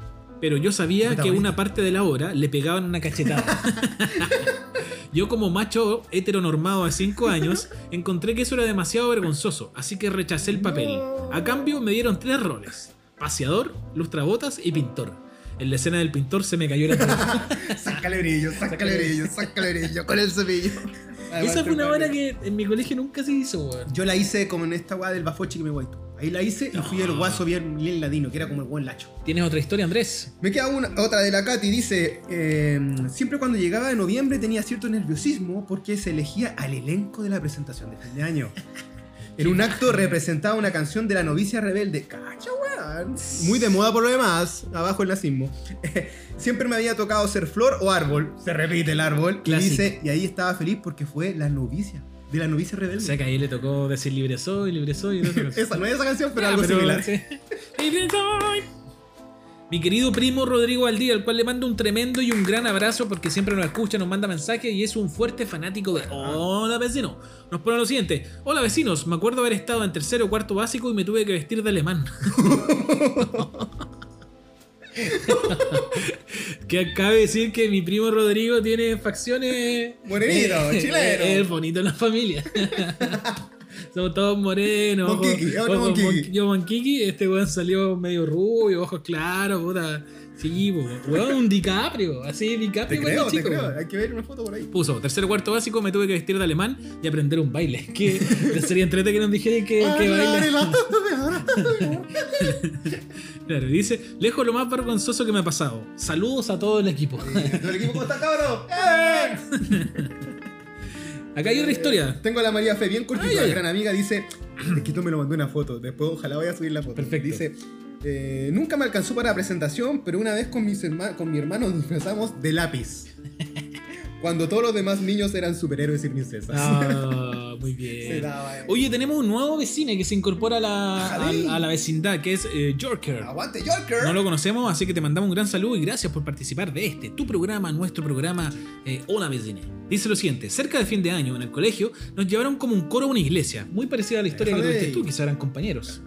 pero yo sabía que una parte de la obra le pegaban una cachetada. yo como macho heteronormado de 5 años, encontré que eso era demasiado vergonzoso, así que rechacé el papel. A cambio me dieron tres roles. Paseador, lustrabotas y pintor. En la escena del pintor se me cayó la cabeza. Sácale brillo, sácale brillo, sácale brillo con el cepillo. Esa fue una hora que en mi colegio nunca se hizo, weón. Yo la hice como en esta weá del bafochi que me voy. Ahí la hice y fui el guaso bien, bien ladino, que era como el buen lacho. ¿Tienes otra historia, Andrés? Me queda una, otra de la Katy, dice, eh, siempre cuando llegaba de noviembre tenía cierto nerviosismo porque se elegía al elenco de la presentación de fin de año. En un acto representaba una canción de la novicia rebelde. Cacha, weón. Muy de moda por lo demás, abajo el nazismo. siempre me había tocado ser flor o árbol. Se repite el árbol. Y, Clásico. dice, y ahí estaba feliz porque fue la novicia. De la novicia O rebelde. sea que ahí le tocó decir libre soy, libre soy. y toda esa cosa. Esa no es esa canción, pero Ah, algo similar. Libre soy. Mi querido primo Rodrigo Aldía, al cual le mando un tremendo y un gran abrazo porque siempre nos escucha, nos manda mensajes y es un fuerte fanático de Hola vecino. Nos pone lo siguiente: Hola vecinos, me acuerdo haber estado en tercero o cuarto básico y me tuve que vestir de alemán. que cabe decir que mi primo Rodrigo tiene facciones. Morenito, chileno. Es el bonito en la familia. Somos todos morenos. Monquiqui, Monquiqui. mon- Yo Monquiqui, este weón salió medio rubio, ojos claros, puta. Sí, weón, un DiCaprio. Así, Te DiCaprio creo, cuando te chico. creo. Hay que ver una foto por ahí. Puso, tercer cuarto básico, me tuve que vestir de alemán y aprender un baile. Que sería entrete que nos dijera que, que baile. Claro, dice, lejos lo más vergonzoso que me ha pasado. Saludos a todo el equipo. ¿El equipo cómo está, cabrón? ¡Eh! Acá hay otra historia. Tengo a la María Fe bien cortita, Ah, ya. gran amiga, dice, es que tú me lo mandó una foto, después ojalá vaya a subir la foto. Perfecto. Dice, eh, nunca me alcanzó para la presentación, pero una vez con, mis herma- con mi hermano nos disfrazamos de lápiz. Cuando todos los demás niños eran superhéroes y princesas. Ah, muy bien. daba, eh. Oye, tenemos un nuevo vecino que se incorpora a la, Ajale. a, a la vecindad, que es eh, Yorker. ¡Aguante, Yorker! No lo conocemos, así que te mandamos un gran saludo y gracias por participar de este, tu programa, nuestro programa eh, Hola Vecine. Dice lo siguiente, cerca de fin de año en el colegio nos llevaron como un coro a una iglesia, muy parecida a la historia que tuviste tú, quizá eran compañeros.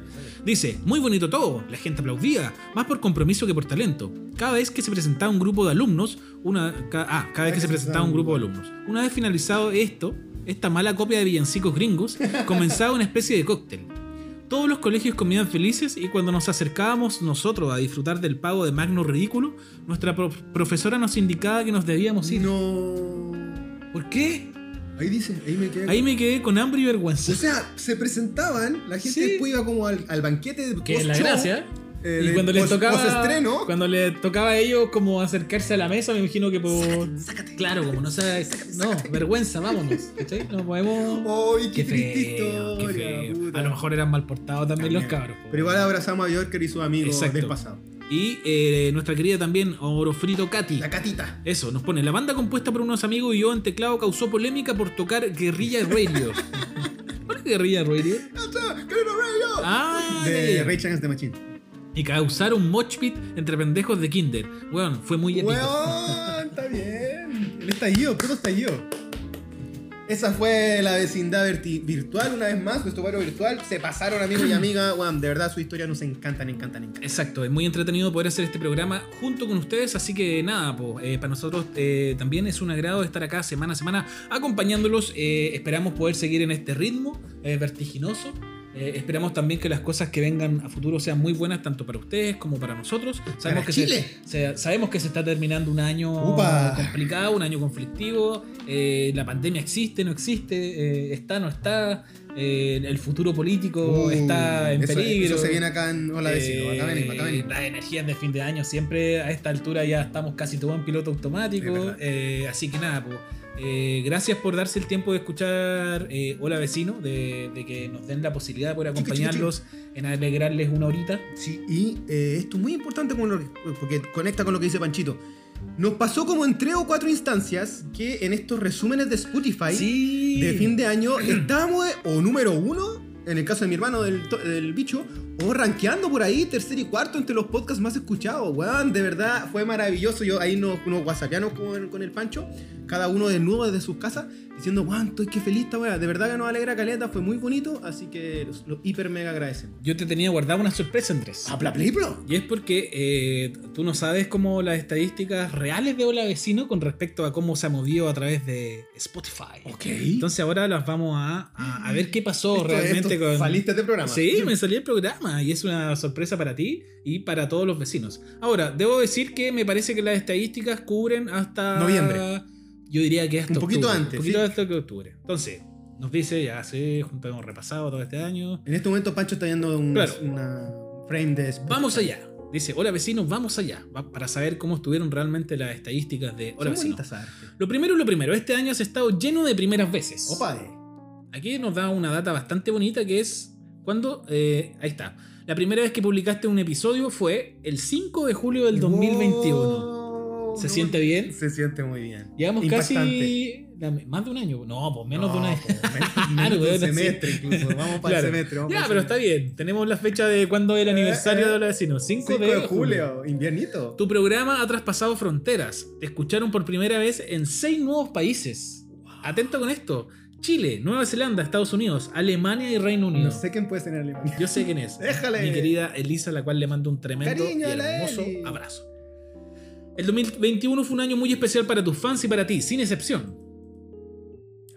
Dice, muy bonito todo, la gente aplaudía, más por compromiso que por talento. Cada vez que se presentaba un grupo de alumnos, una, ah, cada vez que se presentaba un grupo de alumnos. Una vez finalizado esto, esta mala copia de villancicos gringos, comenzaba una especie de cóctel. Todos los colegios comían felices y cuando nos acercábamos nosotros a disfrutar del pago de Magno Ridículo, nuestra pro- profesora nos indicaba que nos debíamos ir. No. ¿Por qué? Ahí dice, ahí me quedé. Ahí me quedé con hambre y vergüenza. O sea, se presentaban, la gente Sí. después iba como al, al banquete de que es la gracia. eh, y cuando les post- tocaba cuando le tocaba a ellos como acercarse a la mesa, me imagino que por Sácate. claro, como no sé, no, vergüenza, vámonos, ¿cachai? No podemos ¡Ay, qué, Qué triste feo, qué. A lo mejor eran mal portados también, los También. cabros. po. Pero igual abrazamos a Yorker y sus amigos del pasado. Y eh, nuestra querida también Oro Frito Katy. La catita. Eso, nos pone, la banda compuesta por unos amigos y yo en teclado causó polémica por tocar Guerrilla Radio. ¿Cuál es Guerrilla Radio? Ah, ya, De. Rage Against the Machine. Y causar un moch pit entre pendejos de Kinder. Bueno, fue muy épico. Weón, está bien. El estallido, puro estallido. Esa fue la vecindad virtual una vez más, nuestro barrio virtual. Se pasaron amigos y amigas. Weón, de verdad su historia nos encantan, encantan, encantan. Exacto, es muy entretenido poder hacer este programa junto con ustedes, así que nada, pues, eh, para nosotros eh, también es un agrado estar acá semana a semana acompañándolos. Eh, esperamos poder seguir en este ritmo vertiginoso. Eh, esperamos también que las cosas que vengan a futuro sean muy buenas tanto para ustedes como para nosotros. Sabemos, que se, sabemos que se está terminando un año Upa. complicado, un año conflictivo. eh, la pandemia existe, no existe, eh, está, no está. eh, el futuro político Uh, está en eso, peligro. Eso se viene acá en Hola Vecino. Acá venimos, acá venimos. Las energías de fin de año siempre a esta altura ya estamos casi todos en piloto automático. así que nada, pues, eh, gracias por darse el tiempo de escuchar eh, Hola Vecino, de, de que nos den la posibilidad de poder acompañarlos en alegrarles una horita. Sí, y eh, esto es muy importante con lo que- porque conecta con lo que dice Panchito. Nos pasó como en tres o cuatro instancias que en estos resúmenes de Spotify Sí. de fin de año estábamos o número uno, en el caso de mi hermano del bicho, o rankeando por ahí tercer y cuarto entre los podcasts más escuchados. Weón, de verdad fue maravilloso. Yo ahí nos, nos whatsappiamos con, con el Pancho, cada uno de nuevo desde sus casas, diciendo, weón, estoy que feliz esta weá. De verdad que nos alegra caleta, fue muy bonito, así que los, los hiper mega agradecen. Yo te tenía guardado una sorpresa, Andrés. ¡Habla pliplo! Y es porque eh, tú no sabes cómo las estadísticas reales de Hola Vecino con respecto a cómo se ha movido a través de Spotify. Ok. Entonces ahora las vamos a, a- a ver qué pasó Esto- realmente esto con... Saliste de programa. Sí, me salió el programa y es una sorpresa para ti y para todos los vecinos. Ahora, debo decir que me parece que las estadísticas cubren hasta... Noviembre. Yo diría que hasta Un poquito octubre, antes, Un poquito sí. antes que octubre. Entonces, nos dice, ya sé, juntos hemos repasado todo este año. En este momento Pancho está viendo un, Claro. una frame de Spotify. Vamos allá. Dice, hola vecinos, vamos allá. Para saber cómo estuvieron realmente las estadísticas de Hola vecinos. Lo primero es lo primero. Este año has estado lleno de primeras veces. Opa. Aquí nos da una data bastante bonita que es cuando... eh, ahí está. La primera vez que publicaste un episodio fue el 5 de julio del 2021. Wow, ¿Se siente bien? Se siente muy bien. Llevamos Impactante. casi más de un año. No, pues menos de un año. Claro, menos de un semestre incluso. Vamos para Claro. el semestre. vamos Ya, pero está bien. Tenemos la fecha de cuándo es el aniversario eh. de Hola Vecinos. 5, 5 de, de julio, inviernito. Tu programa ha traspasado fronteras. Te escucharon por primera vez en seis nuevos países. Atento con esto. Chile, Nueva Zelanda, Estados Unidos, Alemania y Reino Unido. No sé quién puede ser en Alemania. Yo sé quién es. Déjale. Mi querida Elisa, a la cual le mando un tremendo Cariño y hermoso Eli. abrazo. El 2021 fue un año muy especial para tus fans y para ti, sin excepción.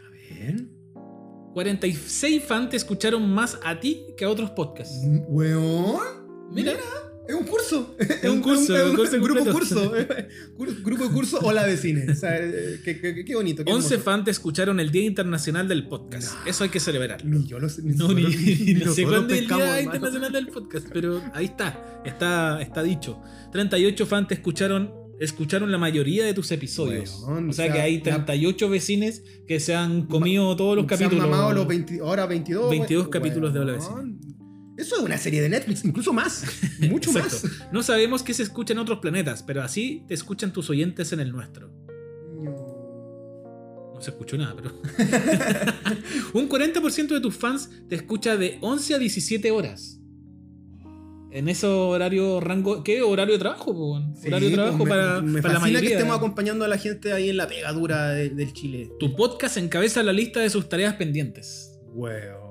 A ver. 46 fans te escucharon más a ti que a otros podcasts. Weón. Mira, Es un curso. Es un curso, es un curso grupo curso. Cur- grupo curso Hola Vecines. O sea, eh, qué, qué- qué bonito. Qué 11 hermoso. fans escucharon el Día Internacional del Podcast. Eso hay que celebrar. Ni yo lo sé. No, ni, ni- no sé cuándo es el Día. Internacional del Podcast, pero ahí está, está, está dicho. 38 fans escucharon, escucharon la mayoría de tus episodios. Weón, o sea, o sea, que hay la- 38 vecines que se han comido todos los Se han capítulos. mamado los 20 ahora 22. 22 weón. capítulos de Hola Eso es una serie de Netflix, incluso más. Mucho más. No sabemos qué se escucha en otros planetas, pero así te escuchan tus oyentes en el nuestro. No se escuchó nada, pero. Un 40% de tus fans te escucha de 11 a 17 horas. En ese horario rango. ¿Qué horario de trabajo? Sí, horario de trabajo pues, me- para, Me para la mayoría. que estemos acompañando a la gente ahí en la pegadura de- del Chile. Tu podcast encabeza la lista de sus tareas pendientes. Weón.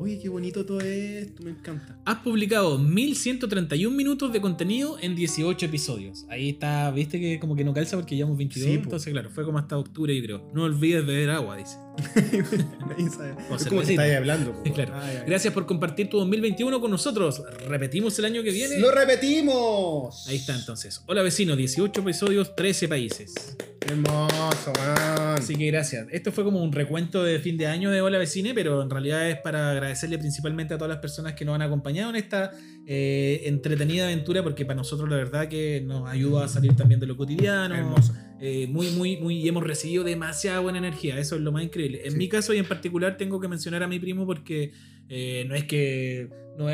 Oye, qué bonito todo esto, me encanta. Has publicado 1131 minutos de contenido en 18 episodios. Ahí está, viste que como que no calza porque llevamos 22. Sí, po. entonces, claro, fue como hasta octubre, yo creo. No olvides beber agua, dice. Nadie sabe. Es como que cervecita. estáis hablando. po. Claro. Ay, ay. Gracias por compartir tu 2021 con nosotros. Repetimos el año que viene. ¡Lo repetimos! Ahí está entonces. Hola vecino, 18 episodios, 13 países. Hermoso, weón. Así que gracias. Esto fue como un recuento de fin de año de Hola Vecine, pero en realidad es para agradecerle principalmente a todas las personas que nos han acompañado en esta eh, entretenida aventura, porque para nosotros la verdad que nos ayuda a salir también de lo cotidiano. Hermoso. Eh, muy, muy, muy, y hemos recibido demasiada buena energía, eso es lo más increíble. En Sí. mi caso y en particular tengo que mencionar a mi primo porque eh, no es que no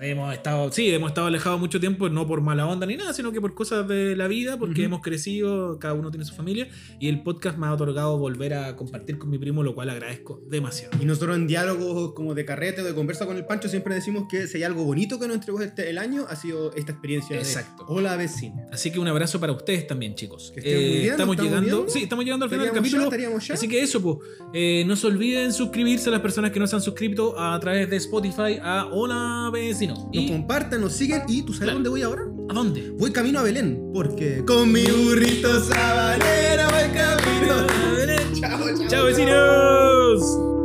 hemos estado, sí, hemos estado alejados mucho tiempo, no por mala onda ni nada, sino que por cosas de la vida, porque hemos crecido, cada uno tiene su familia, y el podcast me ha otorgado volver a compartir con mi primo, lo cual agradezco demasiado. Y nosotros en diálogos como de carrete o de conversa con el Pancho siempre decimos que si hay algo bonito que nos entregó este, el año ha sido esta experiencia Exacto. de Hola Vecino. Así que un abrazo para ustedes también, chicos. Que bien, ¿nos estamos llegando, viendo? sí, estamos llegando al final del capítulo. Así que eso, pues. no se olviden suscribirse a las personas que no se han suscrito a través de Spotify a Hola Vecino. Nos y... compartan, nos siguen y ¿tú sabes dónde voy ahora? ¿A dónde? Voy camino a Belén, porque con mi burrito sabanera voy camino a Belén. Chao, chao. Chao, vecinos.